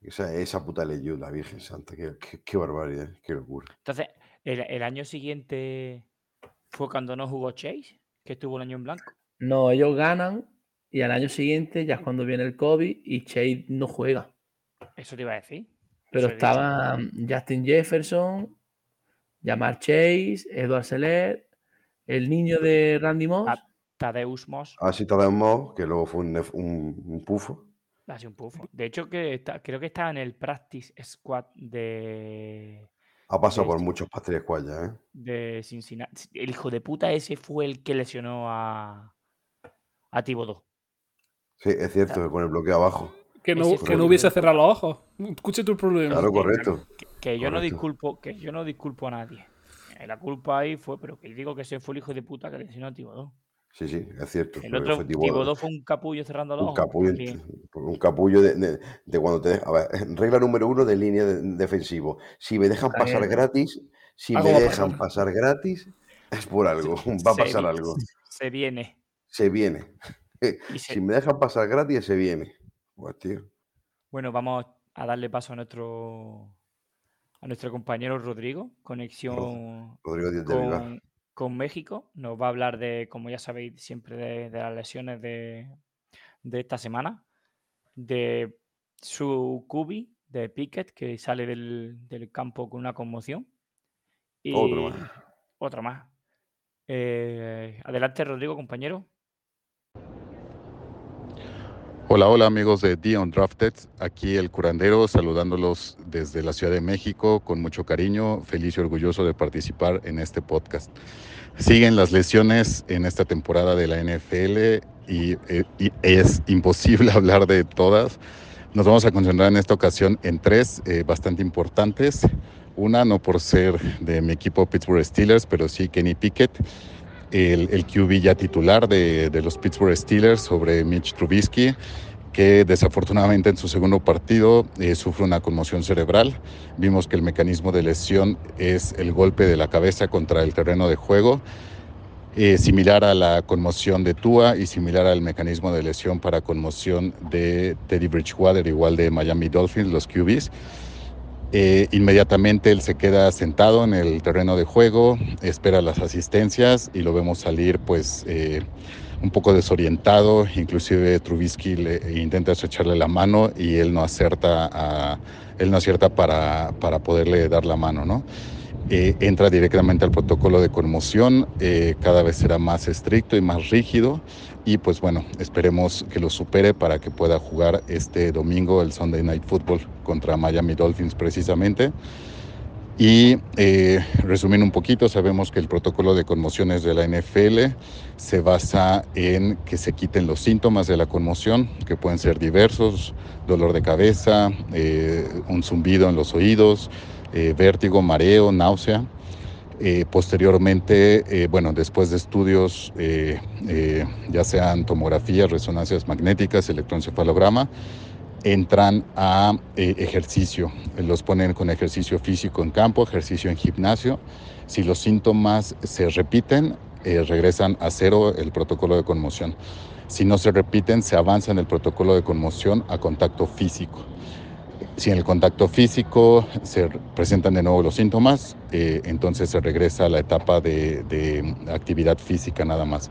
esa, esa puta leyenda, la Virgen Santa. Qué, qué- qué barbaridad, qué locura. Entonces, el, el año siguiente fue cuando no jugó Chase, que estuvo el año en blanco. No, ellos ganan y al año siguiente ya es cuando viene el COVID y Chase no juega. Eso te iba a decir. Pero Eso he dicho. estaba Justin Jefferson, Jamar Chase, Edward Seller, el niño de Randy Moss. Ah. Tadeus Moss Así te damos, que luego fue un, un, un pufo. ha sido un pufo. De hecho, que está- creo que está en el practice squad de, Ha pasado De por muchos pasteles ya, ¿eh? de Cincinnati. El hijo de puta ese fue el que lesionó a, a Thibodeau. Sí, es cierto, que con el bloqueo abajo. Que no, Ese que fue no hubiese cerrado los ojos. Escuche tu problema. Claro, correcto. Que, que yo no disculpo, que yo no disculpo a nadie. Eh, La culpa ahí fue, pero que digo que ese fue el hijo de puta que lesionó a Thibodeau. Sí, sí, es cierto. El otro fue. Thibodeau fue un capullo cerrando los Un ojos. capullo, un capullo de, de- de cuando te deja- a ver, (laughs) regla número uno de línea de- defensivo. Si me dejan pasar gratis, si Algo me dejan pasar. pasar gratis, es por algo. (laughs) Va a Se pasar vi- algo. Se viene. Se viene. (laughs) Se- Si me dejan pasar gratis, se viene. Pues tío. Bueno, vamos a darle paso a nuestro a nuestro compañero Rodrigo, conexión Rodrigo con, con México. Nos va a hablar de, como ya sabéis, siempre de, de las lesiones de, de esta semana, de su cubi, de Pickett, que sale del, del campo con una conmoción. Y Otro más. Otro más. Eh, adelante, Rodrigo, compañero. Hola, hola amigos de The Undrafted, aquí el curandero saludándolos desde la Ciudad de México con mucho cariño, feliz y orgulloso de participar en este podcast. Siguen las lesiones en esta temporada de la NFL y, eh, y es imposible (laughs) hablar de todas. Nos vamos a concentrar en esta ocasión en tres eh, bastante importantes. Una, no por ser de mi equipo Pittsburgh Steelers, pero sí Kenny Pickett, el, QB ya titular de, de los Pittsburgh Steelers sobre Mitch Trubisky, que desafortunadamente en su segundo partido eh, sufre una conmoción cerebral. Vimos que el mecanismo de lesión es el golpe de la cabeza contra el terreno de juego, eh, similar a la conmoción de Tua y similar al mecanismo de lesión para conmoción de Teddy Bridgewater, igual de Miami Dolphins, los QBs. Eh, inmediatamente él se queda sentado en el terreno de juego, espera las asistencias y lo vemos salir pues eh, un poco desorientado, inclusive Trubisky le intenta estrecharle la mano y él no acierta, a, él no acierta para, para poderle dar la mano, ¿no? Eh, entra directamente al protocolo de conmoción, eh, cada vez será más estricto y más rígido y pues bueno, esperemos que lo supere para que pueda jugar este domingo el Sunday Night Football contra Miami Dolphins precisamente. Y eh, resumiendo un poquito, sabemos que el protocolo de conmociones de la NFL se basa en que se quiten los síntomas de la conmoción, que pueden ser diversos, dolor de cabeza, un zumbido en los oídos, eh, vértigo, mareo, náusea. Eh, posteriormente, eh, bueno, después de estudios, eh, ya sean tomografías, resonancias magnéticas, electroencefalograma, entran a ejercicio. Los ponen con ejercicio físico en campo, ejercicio en gimnasio. Si los síntomas se repiten, regresan a cero el protocolo de conmoción. Si no se repiten, se avanza en el protocolo de conmoción a contacto físico. Si en el contacto físico se presentan de nuevo los síntomas, eh, entonces se regresa a la etapa de, actividad física nada más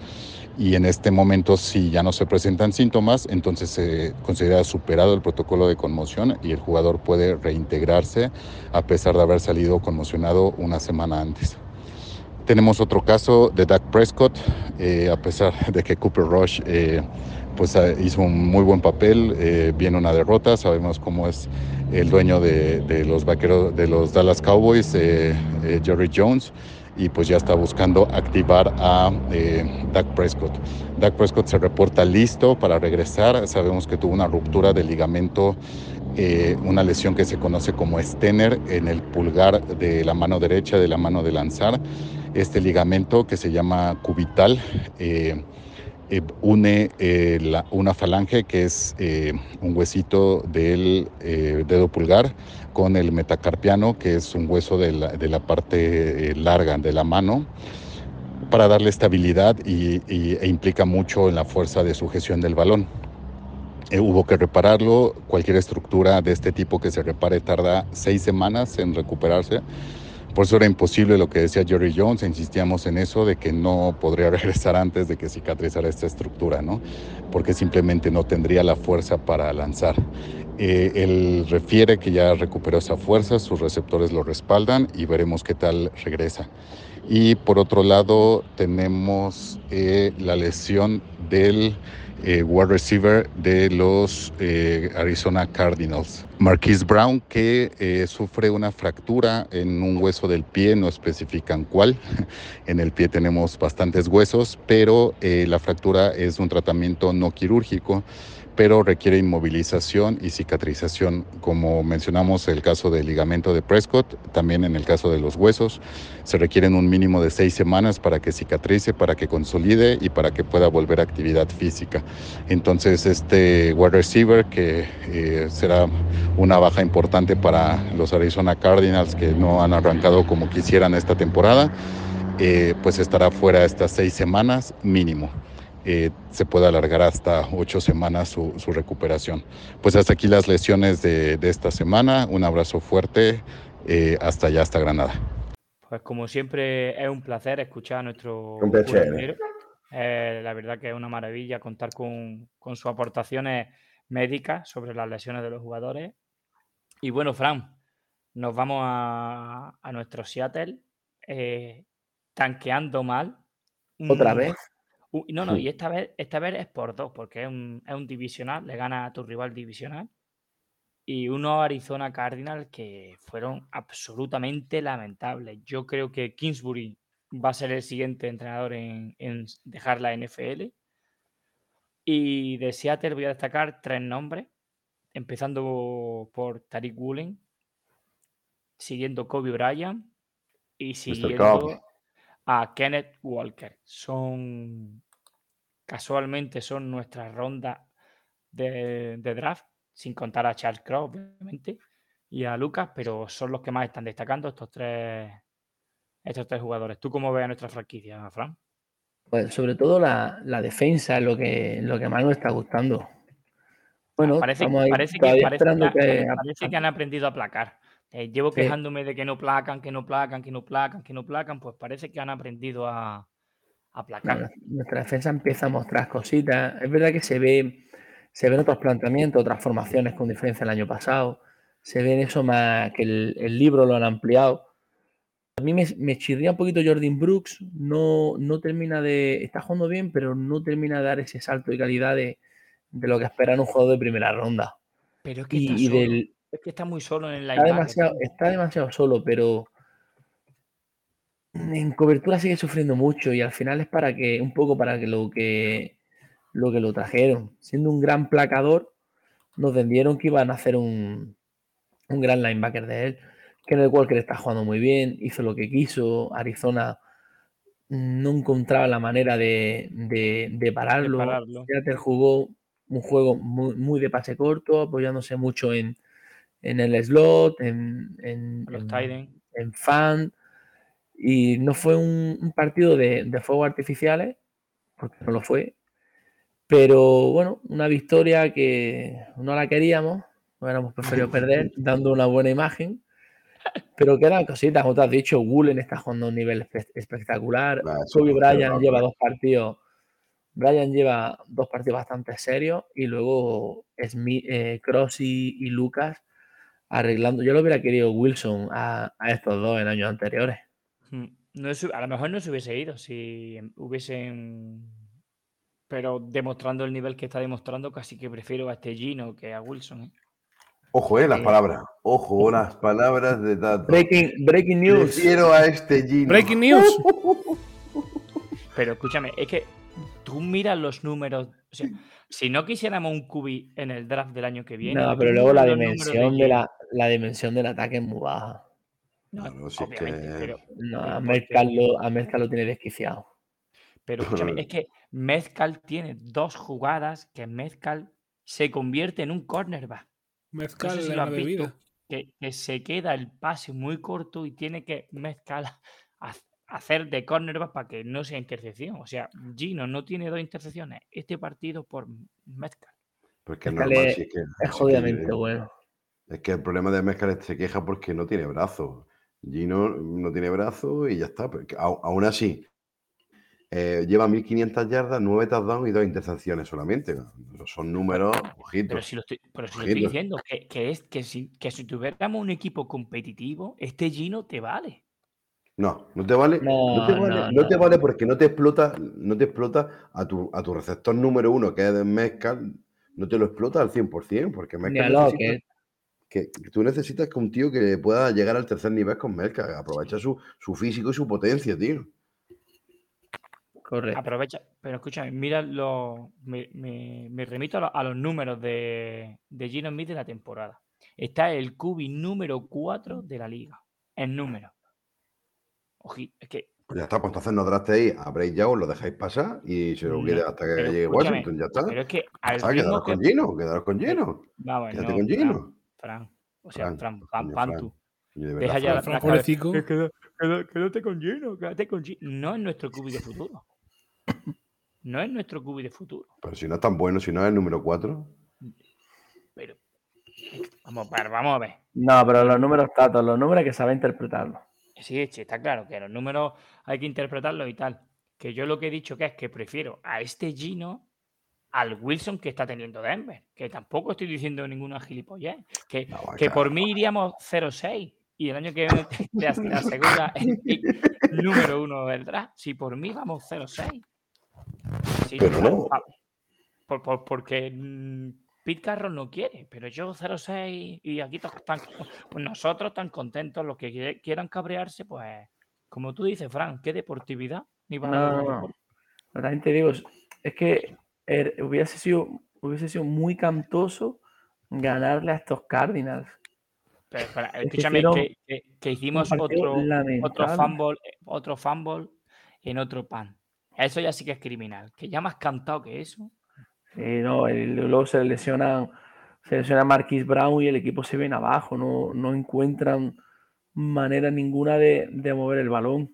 y en este momento si ya no se presentan síntomas, entonces se considera superado el protocolo de conmoción y el jugador puede reintegrarse a pesar de haber salido conmocionado una semana antes. Tenemos otro caso de Dak Prescott, eh, a pesar de que Cooper Rush eh, pues, eh, hizo un muy buen papel, eh, viene una derrota, sabemos cómo es el dueño de, de los vaqueros de los Dallas Cowboys, eh, Jerry Jones, y pues ya está buscando activar a Dak Prescott. Dak Prescott se reporta listo para regresar. Sabemos que tuvo una ruptura del ligamento, una lesión que se conoce como Stener en el pulgar de la mano derecha de la mano de lanzar. Este ligamento que se llama cubital. Eh, une eh, una falange que es eh, un huesito del dedo pulgar con el metacarpiano que es un hueso de la, de la parte larga de la mano para darle estabilidad y, e implica mucho en la fuerza de sujeción del balón. Hubo que repararlo, cualquier estructura de este tipo que se repare tarda seis semanas en recuperarse. Por eso era imposible lo que decía Jerry Jones, insistíamos en eso, de que no podría (laughs) regresar antes de que cicatrizara esta estructura, ¿no? Porque simplemente no tendría la fuerza para lanzar. Eh, él refiere que ya recuperó esa fuerza, sus receptores lo respaldan y veremos qué tal regresa. Y por otro lado tenemos eh, la lesión del eh, wide receiver de los eh, Arizona Cardinals. Marquise Brown, que eh, sufre una fractura en un hueso del pie, no especifican cuál. (laughs) En el pie tenemos bastantes huesos, pero eh, la fractura es un tratamiento no quirúrgico, pero requiere inmovilización y cicatrización, como mencionamos el caso del ligamento de Prescott, también en el caso de los huesos, se requieren un mínimo de seis semanas para que cicatrice, para que consolide y para que pueda volver a actividad física. Entonces este wide receiver que eh, será una baja importante para los Arizona Cardinals que no han arrancado como quisieran esta temporada, eh, pues estará fuera estas seis semanas mínimo. Eh, se puede alargar hasta ocho semanas su, su, recuperación. Pues hasta aquí las lesiones de, de esta semana. Un abrazo fuerte. Eh, hasta allá, hasta Granada. Pues como siempre es un placer escuchar a nuestro Un placer. Eh, la verdad que es una maravilla contar con, con sus aportaciones médicas sobre las lesiones de los jugadores. Y bueno, Fran, nos vamos a, a nuestro Seattle eh, tanqueando mal. Otra vez. No, no, y esta vez, esta vez es por dos, porque es un, es un divisional, le gana a tu rival divisional. Y unos Arizona Cardinals que fueron absolutamente lamentables. Yo creo que Kingsbury va a ser el siguiente entrenador en, en dejar la NFL. Y de Seattle voy a destacar tres nombres, empezando por Tariq Woolen, siguiendo Kobe Bryant y siguiendo a Kenneth Walker. Son casualmente son nuestras rondas de, de draft, sin contar a Charles Cross, obviamente, y a Lucas, pero son los que más están destacando estos tres, estos tres jugadores. ¿Tú cómo ves a nuestra franquicia, Fran? Pues sobre todo la, la defensa es lo que, lo que más nos está gustando. Bueno, parece, parece que, parece, que, parece que han aprendido a placar. Eh, llevo Sí. quejándome de que no placan, que no placan, que no placan, que no placan, pues parece que han aprendido a, a placar. Bueno, nuestra defensa empieza a mostrar cositas. Es verdad que se ve, se ven otros planteamientos, otras formaciones con diferencia el año pasado. Se ven eso más que el, el libro lo han ampliado. A mí me, me chirría un poquito Jordan Brooks. No, no termina de. Está jugando bien, pero no termina de dar ese salto de calidad de, de lo que esperan un juego de primera ronda. Pero es que Y, está y solo. del, Es que está muy solo en el está, demasiado, está demasiado solo, pero en cobertura sigue sufriendo mucho y al final es para que, un poco para que lo que lo que lo trajeron. Siendo un gran placador, nos vendieron que iban a hacer un, un gran linebacker de él. Kenneth Walker está jugando muy bien, hizo lo que quiso. Arizona no encontraba la manera de, de- de pararlo. pararlo. Seattle jugó un juego muy, muy de pase corto, apoyándose mucho en, en el slot, en, en, Los en- en fan. Y no fue un, un partido de, de fuegos artificiales, porque no lo fue. Pero bueno, una victoria que no la queríamos, hubiéramos preferido (laughs) perder, dando una buena imagen. Pero que eran cositas, como te has dicho, Gulen está jugando a un nivel espe- espectacular. Ah, eso Kobe Bryant lleva dos partidos. Brian lleva dos partidos bastante serios y luego Smith, eh, Cross y, y Lucas arreglando. Yo lo hubiera querido Wilson a, a estos dos en años anteriores. Mm, No a lo mejor no se hubiese ido si hubiesen. Pero demostrando el nivel que está demostrando, casi que prefiero a este Gino que a Wilson. ¿eh? Ojo, eh, las Eh, palabras. Ojo, las palabras de Tato. Breaking, breaking news. Prefiero a este Gino. Breaking news. (laughs) Pero escúchame, es que tú miras los números. O sea, si no quisiéramos un cubi en el draft del año que viene. No, pero luego la dimensión de la, la dimensión del ataque es muy baja. No, Claro, si es obviamente, que- pero, No, a Metcalf lo, a Metcalf lo tiene desquiciado. pero escúchame, (laughs) es que Mezcal tiene dos jugadas que Mezcal se convierte en un cornerback. Mezcal si en lo la has visto. que, que se queda el pase muy corto y tiene que mezclar, (laughs) haz- hacer de cornerback para que no sea intercepción. O sea, Gino no tiene dos intercepciones este partido por mezclar. Porque es Mezcal normal, es- si es que, Es bueno. Es que el problema de Mezcal es que se queja porque no tiene brazo. Gino no tiene brazo y ya está. Porque au- aún así, eh, lleva 1500 yardas, 9 touchdowns y 2 intercepciones solamente. Son números, Pero si lo estoy, pero si lo estoy diciendo, que, que es que si, que si tuviéramos un equipo competitivo, este Gino te vale. No, no te vale. No, No, te vale, no, no te vale porque no te explota, no te explota a tu, a tu receptor número uno, que es Mezcal, no te lo explota al 100%, porque Mezcal necesita- Lockett. que, que tú necesitas que un tío que pueda llegar al tercer nivel con Mezcal, aprovecha su, su físico y su potencia, tío. Correcto. Aprovecha, pero escúchame, mira lo, me, me- me remito a, lo- a los números de, de Gino Smith de la temporada. Está el cubi número 4 de la liga, en número. Oji, es que Pues ya está, pues entonces no drafteéis a Bray Young, lo dejáis pasar y se lo No, quede hasta que pero llegue Washington, ya está. Pero es que al ritmo quedaros que... con Gino, quedaros con Gino. Vamos, Quédate no, con Gino. Fran, o sea, Fran, Fran, Fran, coño, Fran, Fran. tú. Y de Deja ya Fran, la, pobrecito. Quédate con Gino, quédate con Gino. No es nuestro cubi de futuro. No es nuestro cubi de futuro. Pero si no es tan bueno, si no es el número 4. Pero vamos, a ver, vamos a ver. No, pero los números tatos, los números hay que saber interpretarlos. Sí, sí, está claro que los números hay que interpretarlos y tal. Que yo lo que he dicho que es que prefiero a este Gino al Wilson que está teniendo Denver. Que tampoco estoy diciendo ninguna gilipollez. Que, No, que por mí iríamos 0-6 y el año que viene (laughs) te, te as- te asegura el pick número uno del draft. Si por mí vamos 0-6. Sí, Pero no. por- por- porque mm, Pete Carroll no quiere, pero yo 0-6 y aquí todos están, pues nosotros tan contentos, los que quieran cabrearse, pues como tú dices, Fran, qué deportividad. Ni para No, no, no. te digo, es- que er- hubiese sido, hubiese sido muy cantoso ganarle a estos Cardinals. Pero, espera, que escúchame que, que- que hicimos otro, otro fumble, otro fumble en otro pan. Eso ya sí que es criminal. Que ya más cantado que eso. No, el- luego se lesionan, se lesiona Marquis Brown y el equipo se viene abajo, no, no encuentran manera ninguna de, de mover el balón.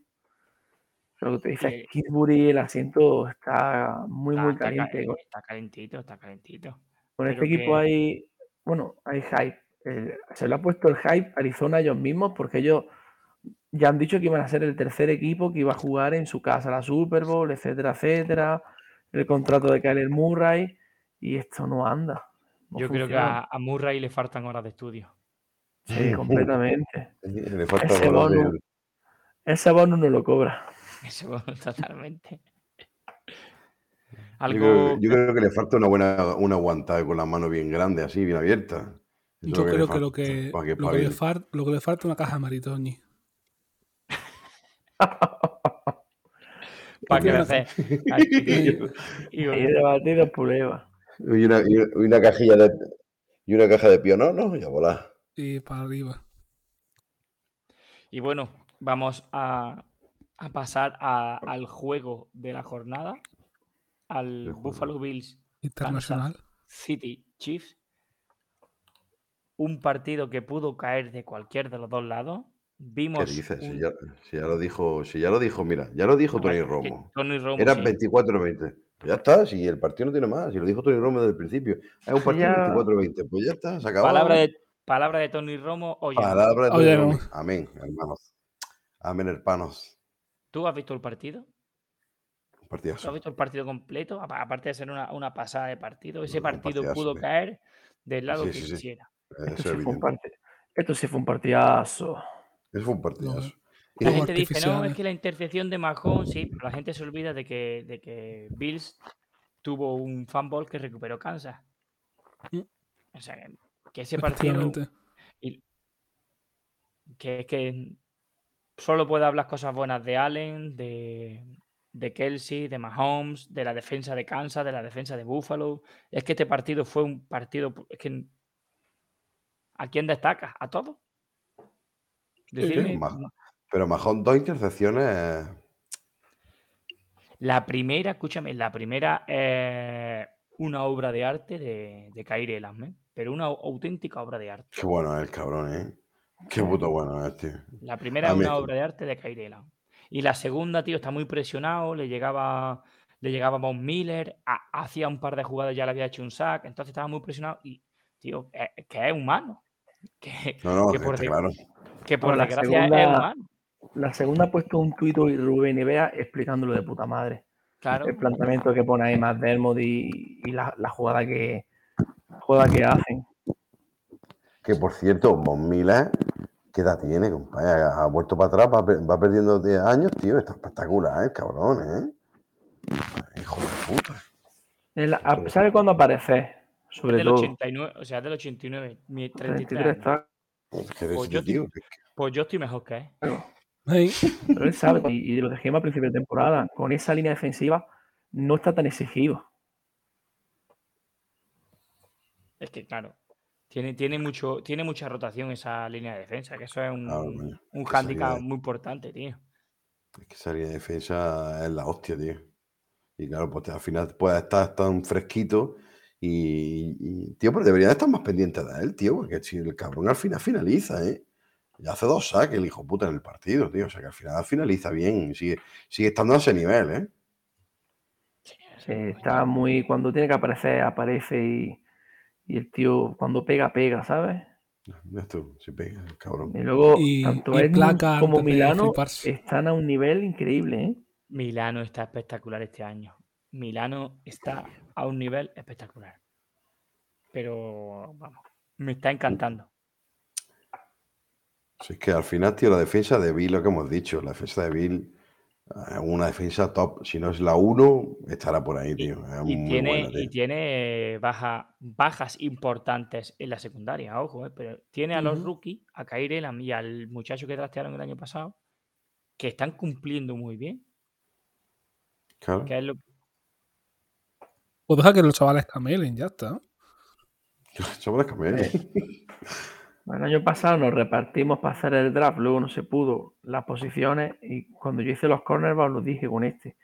Lo que te dice. Kingsbury, el asiento está muy, Está, muy caliente. Está calentito, está calentito. con este equipo que- hay, bueno, hay hype. El- se le ha puesto el hype Arizona a ellos mismos porque ellos ya han dicho que iban a ser el tercer equipo que iba a jugar en su casa la Super Bowl, etcétera, etcétera. El contrato de Kyler Murray y esto no anda. no Yo creo que a, a Murray le faltan horas de estudio. Sí, completamente. Le falta Ese de- bono. Ese bono no lo cobra. (laughs) Eso totalmente. Yo Algo creo, yo creo que le falta una buena una aguantada con las manos bien grandes, así, bien abiertas. Eso Yo creo que lo que, lo, que le espabile. fal- lo que le falta es una caja de Maritoni. (laughs) para crecer. Y (laughs) debatido prueba. Y una, y una- cajilla de y una caja de pionono y a volar. Y para arriba. y bueno, vamos a, a pasar a- al juego de la jornada. Al. Buffalo Bills Internacional. City Chiefs. Un partido que pudo caer de cualquier de los dos lados. ¿Qué Vimos. Si ya, si ya lo dijo, si ya lo dijo, mira, ya lo dijo No, Tony Romo. Tony Romo, Era sí. 24-20. Pues ya está, si el partido no tiene más, si lo dijo Tony Romo desde el principio. Es un partido Ya- 24-20. Pues ya está, se acabó. Palabra de, palabra de Tony Romo. Oye, Palabra de Tony Oye, Romo. Amén, hermanos. Amén, hermanos. ¿tú has visto el partido? Un ¿Tú has partidazo. visto el partido completo? Apa- Aparte de ser una, una pasada de partido, ese partido partidazo, pudo sí. caer del lado Sí, que quisiera. Esto sí fue un partidazo. Eso fue un partidazo. La gente dice, no, es que la intercepción de Mahomes, sí, pero la gente se olvida de que, de que Bills tuvo un fanball que recuperó Kansas. Mm. O sea, que- ese partido, y- que, que solo puede hablar cosas buenas de Allen, de, de Kelsey, de Mahomes, de la defensa de Kansas, de la defensa de Buffalo. Es que este partido fue un partido, es que ¿a quién destaca? ¿A todos? Pero Majón, dos intercepciones. eh, La primera, escúchame, la primera es una obra de arte de, de Kyrie Elam, ¿eh? pero una au- auténtica obra de arte. Qué bueno es el cabrón, ¿eh? Qué puto bueno es, tío. La primera es una obra de arte de Kyrie Elam. Y la segunda, tío, está muy presionado, le llegaba, le llegaba Von Miller, ha- hacía un par de jugadas, ya le había hecho un sack, entonces estaba muy presionado y, tío, es, es que es humano. Que, No, no, que por, de- claro. Que por la desgracia es segunda- humano. La segunda ha puesto un tuit y Rubén Ibea explicándolo de puta madre. Claro. El planteamiento que pone ahí más Dermot y, y la, la jugada que la jugada que hacen. Que por cierto, Von Miller, ¿qué edad tiene, compadre? Ha vuelto para atrás, va, va perdiendo 10 años, tío. Está espectacular, ¿eh? Cabrón, ¿eh? Hijo de puta. A- ¿Sabe cuándo aparece? Sobre Del todo. 89, o sea, del 89, mi 33 33 años. Está. Es que eres Pues yo estoy- Pues yo estoy mejor que él. Pero él sabe, y, y lo dijimos a principio de temporada, con esa línea defensiva no está tan exigido. Es que, claro, tiene, tiene, mucho, tiene mucha rotación esa línea de defensa, que eso es un, Claro, un handicap muy importante, tío. Es que esa línea de defensa es la hostia, tío. Y claro, pues al final puede estar tan fresquito y, y, tío, pero deberían estar más pendientes de él, tío, porque si el cabrón al final finaliza, ¿eh? Y hace dos saques el hijo puta en el partido, tío. O sea que al final finaliza bien y sigue, sigue estando a ese nivel, ¿eh? Sí, está muy. Cuando tiene que aparecer, aparece y, y el tío, cuando pega, pega, ¿sabes? Ves tú, si pega el cabrón. Y luego, Y- tanto placa como Milano están a un nivel increíble, ¿eh? Milano está espectacular este año. Milano está a un nivel espectacular. Pero, vamos, me está encantando. Si es que al final, tío, la defensa de Bill, lo que hemos dicho, la defensa de Bill es una defensa top. Si no es la 1, estará por ahí, tío. Es Y muy tiene, buena, tío. y tiene baja, bajas importantes en la secundaria, ojo, eh, pero tiene a los rookies, a Elam y al muchacho que trastearon el año pasado, que están cumpliendo muy bien. Claro. Que es lo, Pues deja que los chavales camelen, ya está. Somos las camiones. El año pasado nos repartimos para hacer el draft, luego no se pudo las posiciones y cuando yo hice los cornerbacks los dije con este.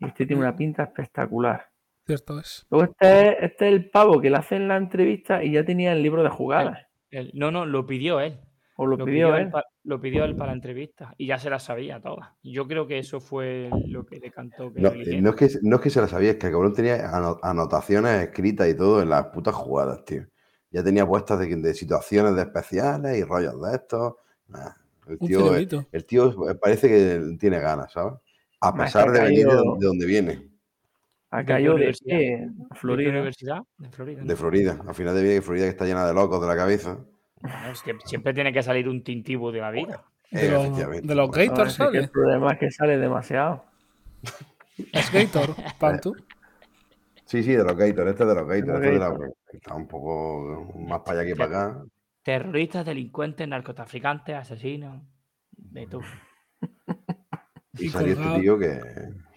Y este tiene una pinta espectacular. Cierto es. Luego este, es- este es el pavo que le hacen la entrevista y ya tenía el libro de jugadas. el- no, no, lo pidió él. O lo, Lo pidió él él. pa- lo pidió él para la entrevista y ya se la sabía todas. Y Yo creo que eso fue lo que le cantó que No, lo eh, hiciera. no es que, no es que se la sabía, es que el cabrón tenía ano- anotaciones escritas y todo en las putas jugadas, tío. Ya tenía puestas de, de situaciones de especiales y rollos de estos. Nah, el, tío, el tío parece que tiene ganas, ¿sabes? A pesar de venir de, donde- de donde viene, Acá ¿De qué yo de universidad? qué? ¿De Florida. universidad? De Florida. de. Florida. Al final de que Florida que está llena de locos de la cabeza. Bueno, es que siempre tiene que salir un tintivo de la vida. De Eh, los, de los Gators es que sale. el problema es que sale demasiado. Es Gator, Pantu. Sí, sí, de los Gators. Este es de los Gators. los Este de la- está un poco más para allá que para acá. Terroristas, delincuentes, narcotraficantes, asesinos, de todo. Y, Y salió colgado- este tío que,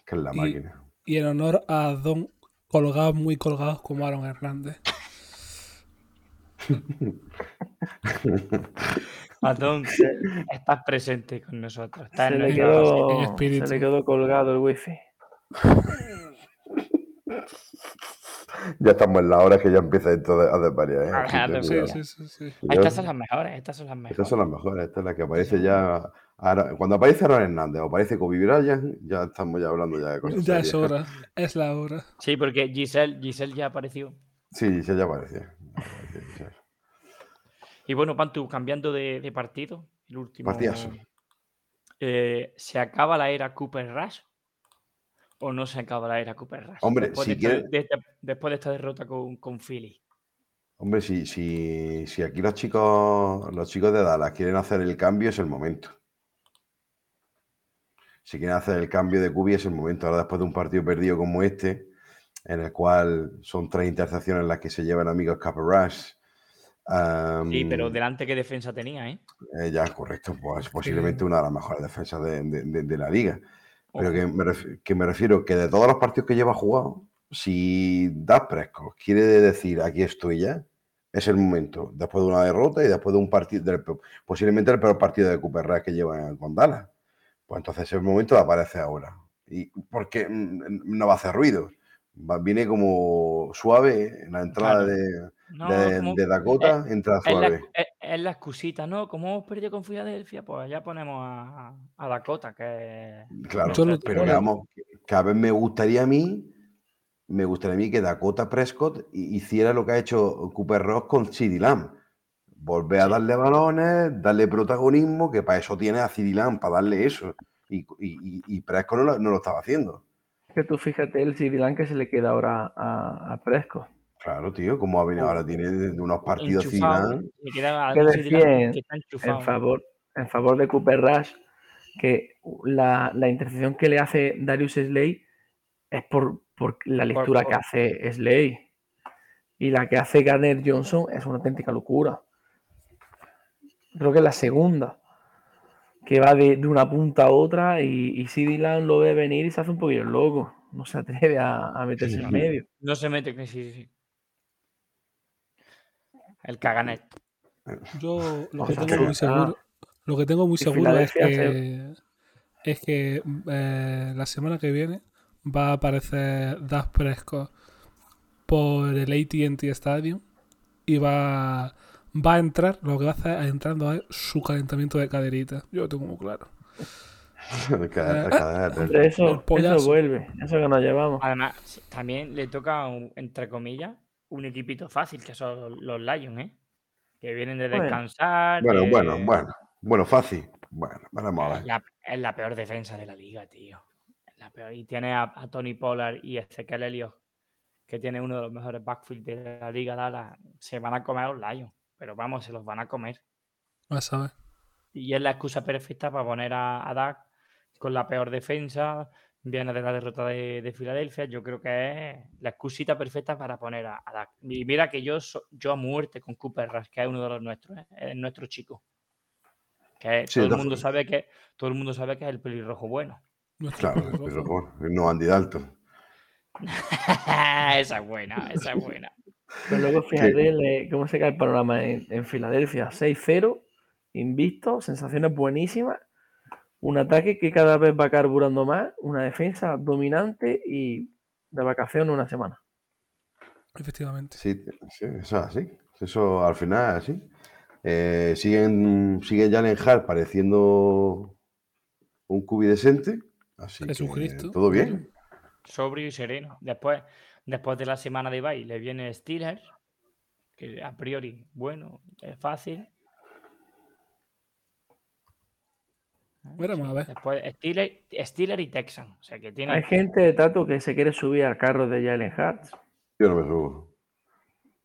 que es la y- máquina. Y en honor a Don colgados, muy colgados como Aaron Hernández. Adón, (laughs) estás presente con nosotros. Estás Se en le, quedó, espíritu. se le quedó colgado el wifi. Ya estamos en la hora que ya empieza esto a desvariar. ¿eh? Ah, que, de Sí, sí, sí, sí. Cuidado. Estas son las mejores, estas son las mejores. Estas son las mejores. Esta es la que aparece ya. ahora- cuando aparece Aaron Hernández o aparece Kobe Bryant, ya estamos ya hablando ya de cosas Ya es hora. Es la hora. Sí, porque Giselle, Giselle ya apareció. Sí, sí, ya aparece. (laughs) Y bueno, Pantu, cambiando de, de partido, el último. Partidazo. eh, ¿Se acaba la era Cooper Rush? ¿O no se acaba la era Cooper Rush? Hombre, después si de, esta, quiere- de esta- después de esta derrota con, con Philly. Hombre, si, si, si aquí los chicos, los chicos de Dallas quieren hacer el cambio, es el momento. Si quieren hacer el cambio de Cubi, es el momento. Ahora, después de un partido perdido como este, en el cual son tres intercepciones las que se llevan amigos Cooper Rush. Sí, pero delante qué defensa tenía, ¿eh? Eh, ya, correcto, pues posiblemente una de las mejores defensas de, de- de- de la liga. Pero que me, ref- que me refiero que de todos los partidos que lleva jugado, si Prescott quiere decir aquí estoy ya, es el momento. Después de una derrota y después de un partido, del posiblemente el peor partido de Cooper Rush que lleva con Dallas. Pues entonces es el momento de aparecer ahora. Y porque mm, no va a hacer ruido. Va- viene como suave en la entrada Claro. de, No, de- como- de Dakota, entra Es la, suave. es, es la excusita, ¿no? Como hemos perdido con Filadelfia, pues ya ponemos a, a Dakota, que Claro, pero vamos, cada vez me gustaría a mí, me gustaría a mí que Dakota Prescott hi- hiciera lo que ha hecho Cooper Ross con CeeDee Lamb. Volver a darle balones, darle protagonismo, que para eso tiene a CeeDee Lamb, para darle eso. Y, y, y- y Prescott no lo, no lo estaba haciendo. Que tú fíjate el Lamb que se le queda ahora a, a Prescott. Claro, tío, como ha venido ahora, tiene unos partidos Que decían en favor, en favor de Cooper Rush, que la, la intercepción que le hace Darius Slay es por, por la lectura que por- hace Slay. Y la que hace Garner Johnson es una auténtica locura. Creo que es la segunda. Que va de, de una punta a otra y, y CD Lamb lo ve venir y se hace un poquillo loco. No se atreve a, a meterse en medio. No se mete que sí, sí. El caganet. Yo lo que tengo que- muy seguro, lo que tengo muy que seguro es que es que eh, la semana que viene va a aparecer Dak Prescott por el AT&T Stadium y va va a entrar, lo que va a hacer es entrando es su calentamiento de caderita. Yo lo tengo muy claro. (laughs) Hombre, eso, eso vuelve. Eso que nos llevamos. Además, también le toca, un- entre comillas, un equipito fácil, que son los Lions, ¿eh? Que vienen de descansar. Bueno, bueno, bueno, bueno, fácil. Bueno, vamos a Es ver. la, es la peor defensa de la liga, tío. Es la peor. Y tiene a, a Tony Pollard y Ezequiel Elliott, que tiene uno de los mejores backfields de la liga. Se van a comer a los Lions, pero vamos, se los van a comer. Vas a ver. Y es la excusa perfecta para poner a, a Dak con la peor defensa. Viene de la derrota de, de Filadelfia. Yo creo que es la excusita perfecta para poner a, a Dak. Y mira que yo, so- yo a muerte con Cooper Rush, que es uno de los nuestros, ¿eh? es nuestro chico. Que Sí, todo, el mundo sabe que, todo el mundo sabe que es el pelirrojo bueno. Claro, pelirrojo. pero bueno, no Andy Dalton. (laughs) esa es buena, esa es buena. Pero luego (laughs) fíjate cómo se cae el panorama en, en Filadelfia. 6-0, invicto, sensaciones buenísimas. Un ataque que cada vez va carburando más, una defensa dominante y de vacaciones una semana. Efectivamente. Sí, sí, eso es así. Eso al final es así. Eh, siguen, siguen Jalen Hart pareciendo un cubi decente. Así que Jesucristo. todo bien. Sobrio y sereno. Después, después de la semana de bye le viene Steelers, que a priori, bueno, es fácil. Veremos a ver. Después Steelers, Steelers y Texan. O sea que tiene. Hay gente, Tato, que se quiere subir al carro de Jalen Hurts. Yo no me subo.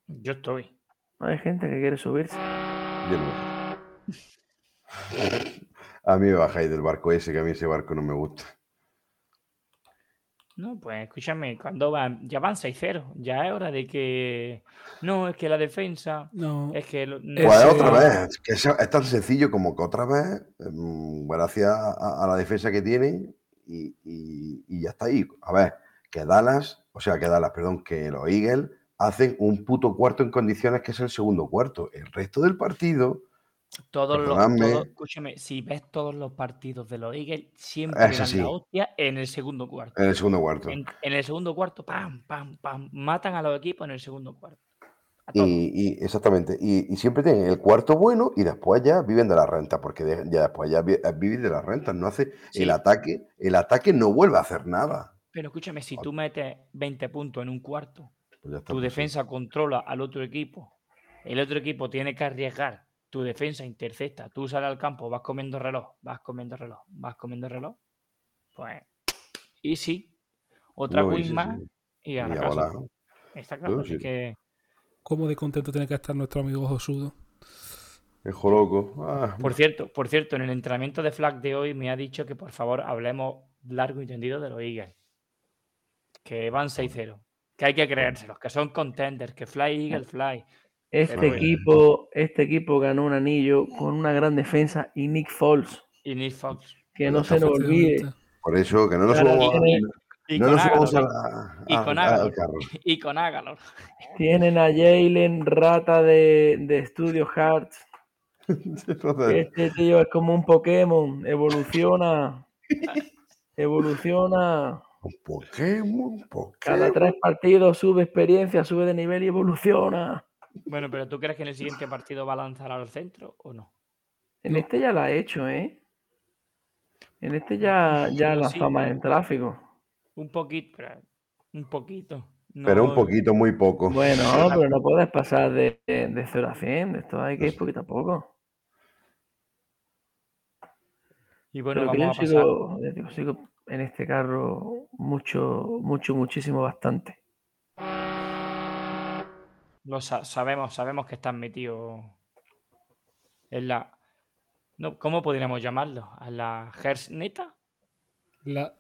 Yo estoy. Hay gente que quiere subirse. Yo no me subo. (laughs) A mí me bajáis del barco ese, que a mí ese barco no me gusta. No, pues escúchame, cuando van, ya van 6-0, ya es hora de que. No, es que la defensa. No. Es que. lo- no- Pues Ese- otra vez, que es tan sencillo como que otra vez, mm, gracias a, a la defensa que tienen, y, y- y ya está ahí. A ver, que Dallas, o sea, que Dallas, perdón, que los Eagles hacen un puto cuarto en condiciones que es el segundo cuarto. El resto del partido Todos los, Perdonadme. todos- escúchame, si ves todos los partidos de los Eagles, siempre dan sí. la hostia en el segundo cuarto. En el segundo cuarto. En, en el segundo cuarto, pam, pam, pam, matan a los equipos en el segundo cuarto. Y, y- exactamente. Y, y siempre tienen el cuarto bueno y después ya viven de la renta, porque de- ya después ya vi- eh, viven de las rentas. No hace Sí. el ataque, el ataque no vuelve a hacer nada. Pero escúchame, si tú metes 20 puntos en un cuarto, Pues tu pues sí. defensa controla al otro equipo, el otro equipo tiene que arriesgar, tu defensa intercepta, tú sales al campo, vas comiendo reloj, vas comiendo reloj, vas comiendo reloj, pues, y sí, otra No, y win sí, más sí. y a Y la a casa. Está claro, No, así sí. que Cómo de contento tiene que estar nuestro amigo Josudo. El loco. Ah, Por cierto, por cierto, en el entrenamiento de flag de hoy me ha dicho que por favor hablemos largo y tendido de los Eagles. Que van 6-0. Que hay que creérselos, que son contenders, que fly Eagle fly. Este Pero- equipo, este equipo ganó un anillo con una gran defensa y Nick Foles, Y Nick Fox. que no se nos olvide. Por eso que no nos subamos, a- no con nos subamos Agalor, a- a- Y con al Agalor. Y con Agalor. Tienen a Jalen Rata de, de Studio Hearts. (laughs) Este tío es como un Pokémon, evoluciona. Evoluciona. Un Pokémon, Cada Pokémon. tres partidos sube experiencia, sube de nivel y evoluciona. Bueno, pero ¿tú crees que en el siguiente partido va a lanzar al centro o no? En este ya la ha hecho, ¿eh? En este ya, ya Sí, lanzó sí. más en tráfico. Un poquito, pero un poquito. Pero un poquito, muy poco. Bueno, (laughs) pero no puedes pasar de, de 0 a 100. De esto hay que ir poquito a poco. Y bueno, Pero que yo vamos a pasar. sigo, digo, sigo en este carro mucho, mucho, muchísimo, bastante. Lo sa- sabemos, sabemos que están metidos en la. No, ¿Cómo podríamos llamarlo? ¿A la Neta? La...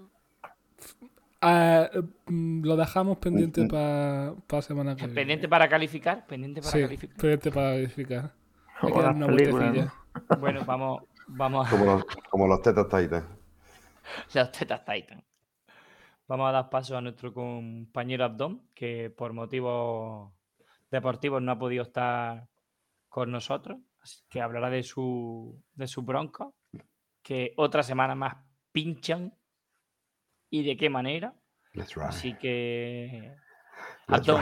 Lo dejamos pendiente para la semana que viene. Pendiente para calificar, pendiente para Sí, calificar. pendiente para verificar. (laughs) Hay que dar una vueltecilla. (laughs) Bueno, vamos, vamos a Como los, como los tetas taitas. (laughs) las tetas Titan. Vamos a dar paso a nuestro compañero Abdón, que por motivos deportivos no ha podido estar con nosotros, así que hablará de su de su bronco, que otra semana más pinchan y de qué manera. That's right. Así que That's right.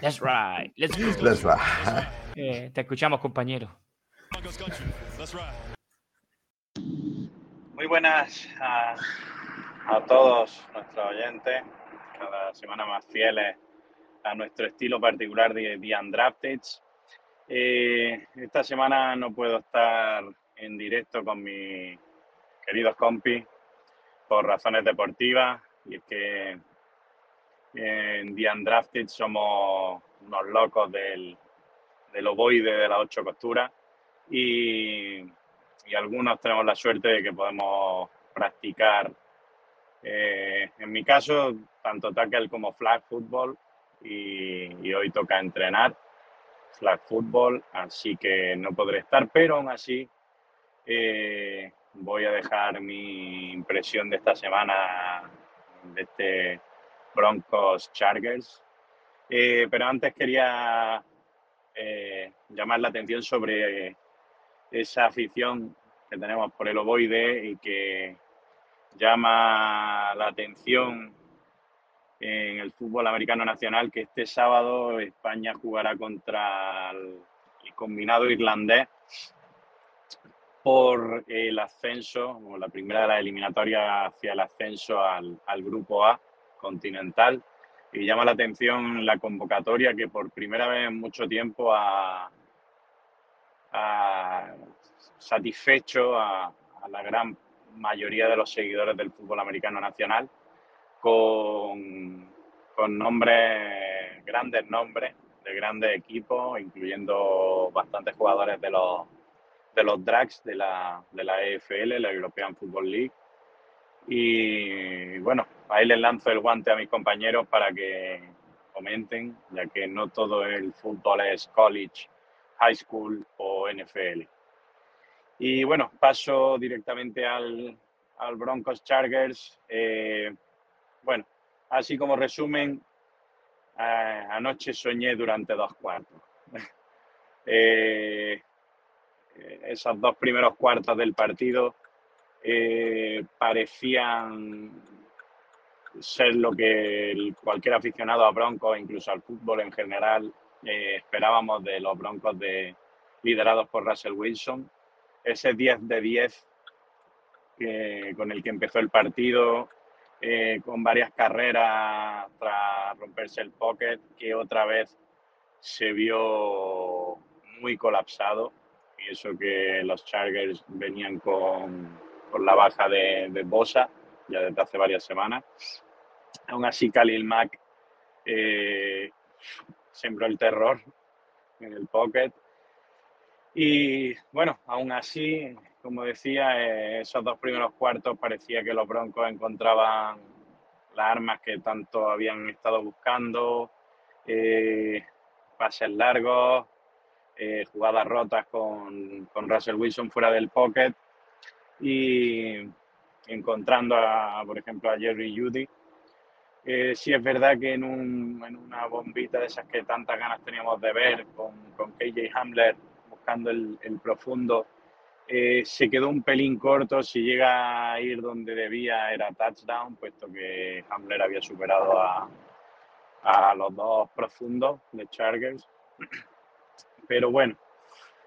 that's right. Let's. (laughs) That's right. Eh, te escuchamos, compañero. Muy buenas a, a todos nuestros oyentes, cada semana más fieles a nuestro estilo particular de The Undrafted. Eh, esta semana no puedo estar en directo con mis queridos compis por razones deportivas y es que en The Undrafted somos unos locos del, del ovoide de las ocho costuras y y algunos tenemos la suerte de que podemos practicar, eh, en mi caso, tanto tackle como flag football y, hoy toca entrenar flag football, así que no podré estar, pero aún así eh, voy a dejar mi impresión de esta semana de este Broncos Chargers. Eh, pero antes quería eh, llamar la atención sobre esa afición que tenemos por el ovoide y que llama la atención en el fútbol americano nacional que este sábado España jugará contra el, combinado irlandés por el ascenso, o la primera de las eliminatorias hacia el ascenso al, al grupo A continental. Y llama la atención la convocatoria que por primera vez en mucho tiempo ha, ha satisfecho a, a la gran mayoría de los seguidores del fútbol americano nacional con, con nombres, grandes nombres de grandes equipos, incluyendo bastantes jugadores de los, de los drags de la, de la EFL, la European Football League. Y bueno, ahí les lanzo el guante a mis compañeros para que comenten, ya que no todo el fútbol es college, high school o NFL. Y bueno, paso directamente al, al Broncos Chargers. Eh, bueno, así como resumen, anoche soñé durante dos cuartos. (laughs) Eh, esos dos primeros cuartos del partido eh, parecían ser lo que cualquier aficionado a Broncos, incluso al fútbol en general, eh, esperábamos de los Broncos de, liderados por Russell Wilson. Ese 10 de 10 que- con el que empezó el partido, eh, con varias carreras tras romperse el pocket, que otra vez se vio muy colapsado. Y eso que los Chargers venían con, con la baja de, de Bosa ya desde hace varias semanas. Aún así, Khalil Mack eh, sembró el terror en el pocket. Y bueno, aún así, como decía, eh, esos dos primeros cuartos parecía que los Broncos encontraban las armas que tanto habían estado buscando, eh, pases largos, eh, jugadas rotas con, con Russell Wilson fuera del pocket y encontrando, a, por ejemplo, a Jerry Judy. Eh, sí es verdad que en, un- en una bombita de esas que tantas ganas teníamos de ver con, con KJ Hamler buscando el, el profundo, eh, se quedó un pelín corto. Si llega a ir donde debía era touchdown, puesto que Hamler había superado a, los dos profundos de Chargers. Pero bueno,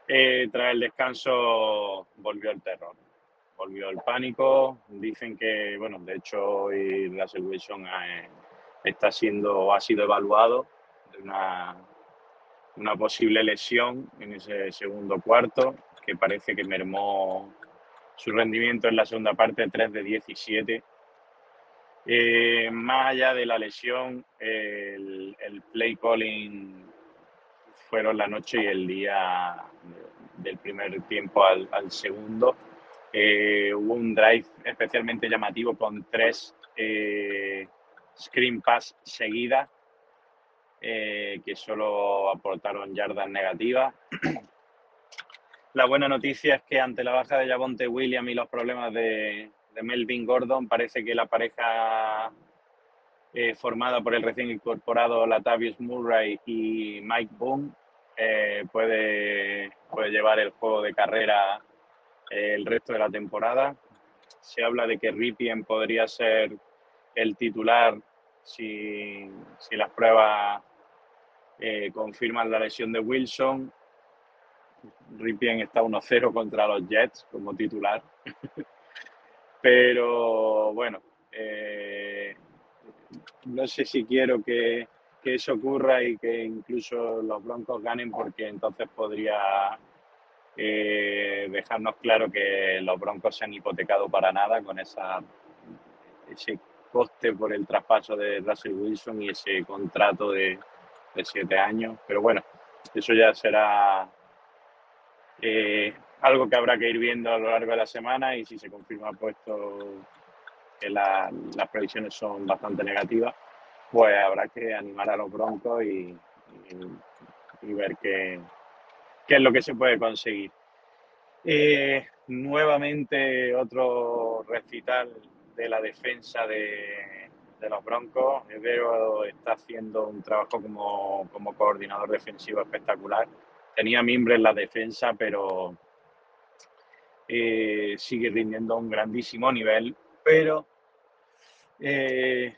eh, tras el descanso volvió el terror, volvió el pánico. Dicen que, bueno, de hecho hoy Russell Wilson está siendo, ha sido evaluado de una, una posible lesión en ese segundo cuarto, que parece que mermó su rendimiento en la segunda parte 3 de 17. Eh, más allá de la lesión, el, el play calling fueron la noche y el día del primer tiempo al, al segundo. Eh, hubo un drive especialmente llamativo con tres eh, screen pass seguidas eh, que solo aportaron yardas negativas. La buena noticia es que ante la baja de Javonte Williams y los problemas de, Melvin Gordon, parece que la pareja eh, formada por el recién incorporado Latavius Murray y Mike Boone eh, puede, puede llevar el juego de carrera eh, el resto de la temporada. Se habla de que Ripien podría ser el titular si, si las pruebas confirman la lesión de Wilson. Ripien está 1-0 contra los Jets como titular. (laughs) Pero bueno, eh, no sé si quiero que, que eso ocurra y que incluso los Broncos ganen porque entonces podría eh, dejarnos claro que los Broncos se han hipotecado para nada con esa, ese coste por el traspaso de Russell Wilson y ese contrato de, de siete años. Pero bueno, eso ya será eh, algo que habrá que ir viendo a lo largo de la semana y si se confirma puesto que la- las previsiones son bastante negativas, pues habrá que animar a los Broncos y, ver qué, es lo que se puede conseguir. Eh, nuevamente otro recital de la defensa de, los Broncos. Veo está haciendo un trabajo como, como coordinador defensivo espectacular. Tenía mimbre en la defensa, pero eh, sigue rindiendo a un grandísimo nivel. Pero eh,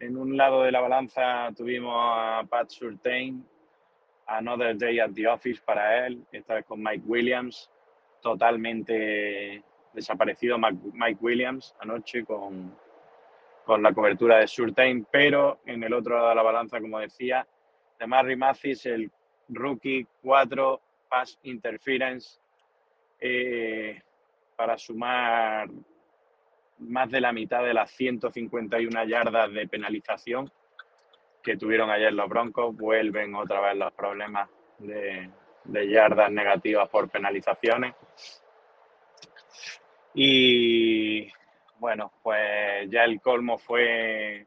en un lado de la balanza tuvimos a Pat Surtain, Another Day at the Office para él, esta vez con Mike Williams, totalmente desaparecido Mike Williams anoche con, con la cobertura de Surtain, pero en el otro lado de la balanza, como decía, de Marry Mathis, el rookie 4 pass interference eh, para sumar más de la mitad de las 151 yardas de penalización que tuvieron ayer los Broncos. Vuelven otra vez los problemas de, de yardas negativas por penalizaciones. Y bueno, pues ya el colmo fue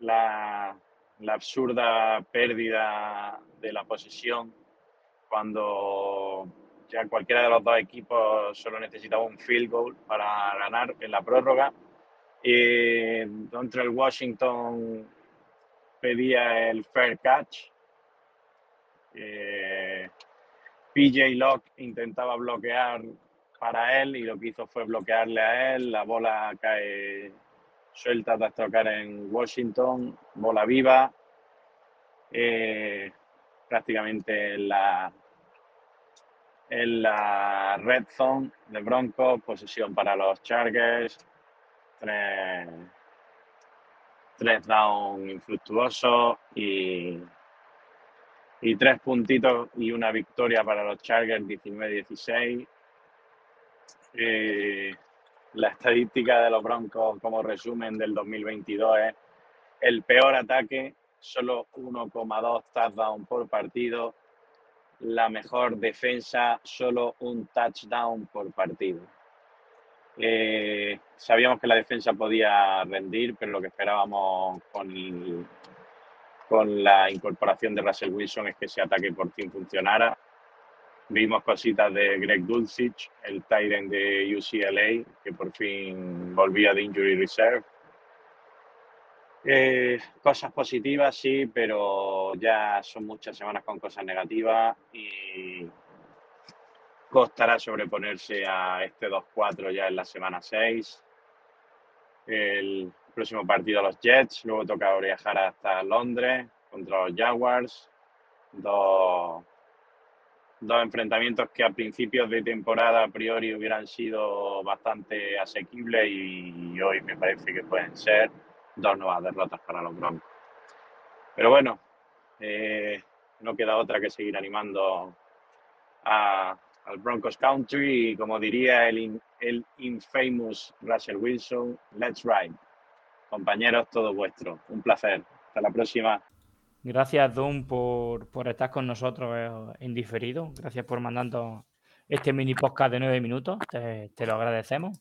la, la absurda pérdida de la posesión cuando ya cualquiera de los dos equipos solo necesitaba un field goal para ganar en la prórroga. Eh, Dontrell Washington pedía el fair catch. Eh, PJ Locke intentaba bloquear para él y lo que hizo fue bloquearle a él. La bola cae suelta tras tocar en Washington, bola viva. Eh, prácticamente en la, en la red zone de Broncos, posesión para los Chargers, tres, tres down infructuosos y, y tres puntitos y una victoria para los Chargers 19-16. Eh, la estadística de los Broncos como resumen del 2022 es el peor ataque, solo 1,2 touchdowns por partido, la mejor defensa, solo un touchdown por partido. Eh, sabíamos que la defensa podía rendir, pero lo que esperábamos con, con la incorporación de Russell Wilson es que ese ataque por fin funcionara. Vimos cositas de Greg Dulcich, el Tyrant de UCLA, que por fin volvía de Injury Reserve. Eh, cosas positivas, sí, pero ya son muchas semanas con cosas negativas y costará sobreponerse a este 2-4 ya en la semana 6. El próximo partido a los Jets, luego toca viajar hasta Londres contra los Jaguars. Dos, dos enfrentamientos que a principios de temporada a priori hubieran sido bastante asequibles y hoy me parece que pueden ser dos nuevas derrotas para los Broncos. Pero bueno, eh, no queda otra que seguir animando a- al Broncos Country y como diría el, el infamous Russell Wilson, let's ride. Compañeros, todo vuestro. Un placer. Hasta la próxima. Gracias, Doom, por, por estar con nosotros eh, en diferido. Gracias por mandarnos este mini podcast de nueve minutos. Te, te lo agradecemos.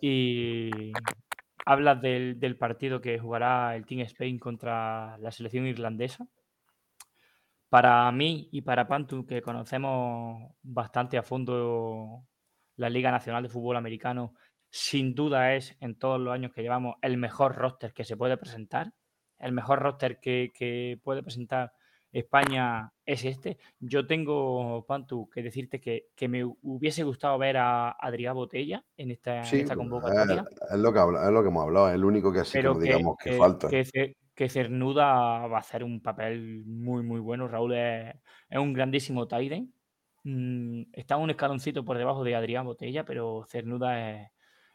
Y hablas del, del partido que jugará el Team Spain contra la selección irlandesa. Para mí y para Pantu, que conocemos bastante a fondo la Liga Nacional de Fútbol Americano, sin duda es, en todos los años que llevamos, el mejor roster que se puede presentar. El mejor roster que, que puede presentar España es este. Yo tengo, Pantu, que decirte que, que me hubiese gustado ver a Adrián Botella en esta, en Sí, esta pues, convocatoria. es, es lo que habla- es lo que hemos hablado, es el único que así Pero como que, digamos que, que- falta. que Ce- que Cernuda va a hacer un papel muy, muy bueno. Raúl es, es un grandísimo Tiden. está un escaloncito por debajo de Adrián Botella, pero Cernuda es,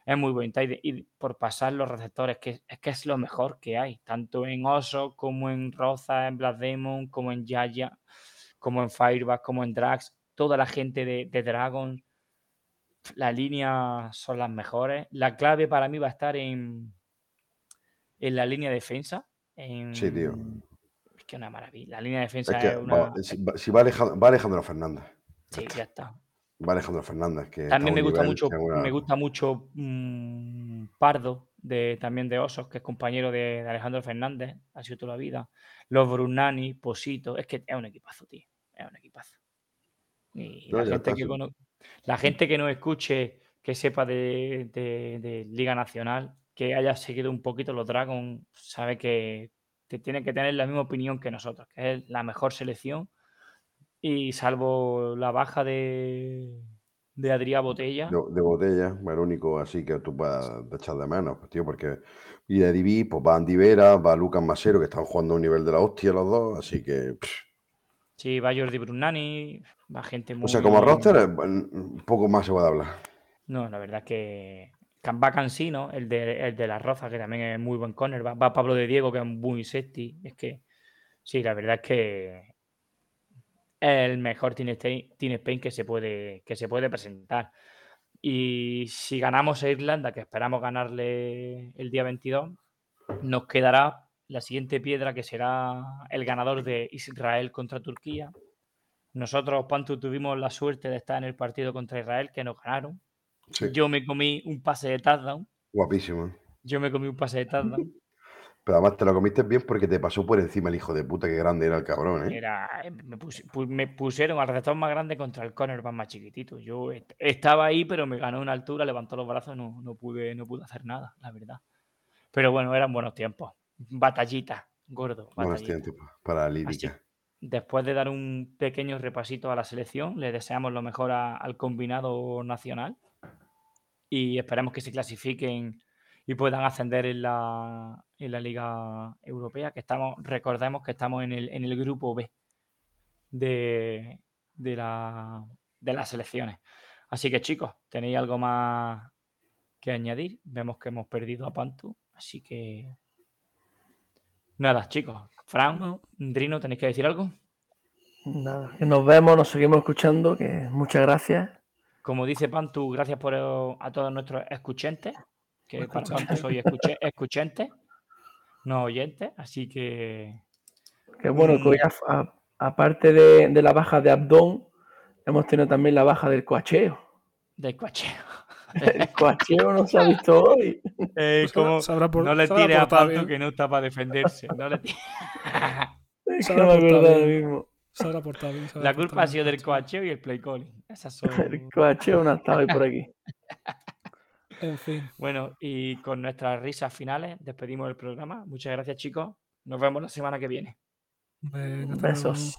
es muy Tiden. Y por pasar los receptores, que es que es lo mejor que hay, tanto en Oso como en Roza, en Black Demon, como en Yaya, como en Fireback, como en Drax. Toda la gente de, de Dragon, las líneas son las mejores. La clave para mí va a estar en, en la línea de defensa. En, Sí, tío. Es que una maravilla. La línea de Es defensa que es una. va- si va, Alejandro, va Alejandro Fernández. Sí, ya está. Va Alejandro Fernández, que También me gusta nivel mucho, una- me gusta mucho mm, Pardo, de, también de Osos, que es compañero de, de Alejandro Fernández, ha sido toda la vida. Los Brunani, Posito, es que es un equipazo, tío. Es un equipazo. Y No, la, gente que cono- la gente que no escuche, que sepa de Liga Nacional, que haya seguido un poquito los Dragons, sabe que, que tiene que tener la misma opinión que nosotros, que es la mejor selección. Y salvo la baja de, de Adrián Botella, de, de botella, el único así que tú puedas echar de menos, pues, tío, porque y de Divi, pues va Andy Vera, va Lucas Masero, que están jugando a un nivel de la hostia los dos, así que, pff, sí, va Jordi Brunani, va gente muy. o sea, como roster, eh, un poco más se puede hablar. No, la verdad es que va Cansino, el de, el de la Roza, que también es muy buen corner. Va, va Pablo de Diego, que es muy safety. Es que, sí, la verdad es que el mejor Team Spain, Team Spain que, se puede, que se puede presentar. Y si ganamos a Irlanda, que esperamos ganarle el día 22, nos quedará la siguiente piedra, que será el ganador de Israel contra Turquía. Nosotros, Pantu, tuvimos la suerte de estar en el partido contra Israel, que nos ganaron. Sí, Yo me comí un pase de touchdown. guapísimo. Yo me comí un pase de touchdown. Pero además te lo comiste bien porque te pasó por encima el hijo de puta, que grande era el cabrón, ¿eh? Era, eh, me, pus- pu- me pusieron al receptor más grande contra el cornerback más chiquitito. Yo est- estaba ahí, pero me ganó una altura, levantó los brazos, no, no pude, no pude hacer nada, la verdad. Pero bueno, eran buenos tiempos. Batallita, gordo, Buenos tiempos para la Así, lírica. después de dar un pequeño repasito a la selección, le deseamos lo mejor a- al combinado nacional y esperemos que se clasifiquen y puedan ascender en la, en la Liga Europea, que estamos, recordemos que estamos en el, en el grupo B de, de, la, de las selecciones. Así que chicos, ¿tenéis algo más que añadir? Vemos que hemos perdido a Pantu, así que... Nada, chicos. Fran, No. Drino, ¿tenéis que decir algo? Nada, que nos vemos, nos seguimos escuchando, que muchas gracias. Como dice Pantu, gracias por a todos nuestros escuchantes, que para soy escuchante, no oyente, así que Que bueno, que hoy, a- a- aparte de, de la baja de Abdón, hemos tenido también la baja del coacheo. del coche. (laughs) El coacheo no se ha visto hoy. Eh, como- habrá por- no le tire a bien. que no está para defenderse. no le tire- (laughs) Es que no me acuerdo ahora bien. mismo. Se habrá portado habrá La culpa ha sido del coacheo y el play calling. Esas son... El coacheo no ha estado hoy por aquí. (laughs) En fin. Bueno, y con nuestras risas finales despedimos el programa. Muchas gracias, chicos. Nos vemos la semana que viene. Venga. Besos.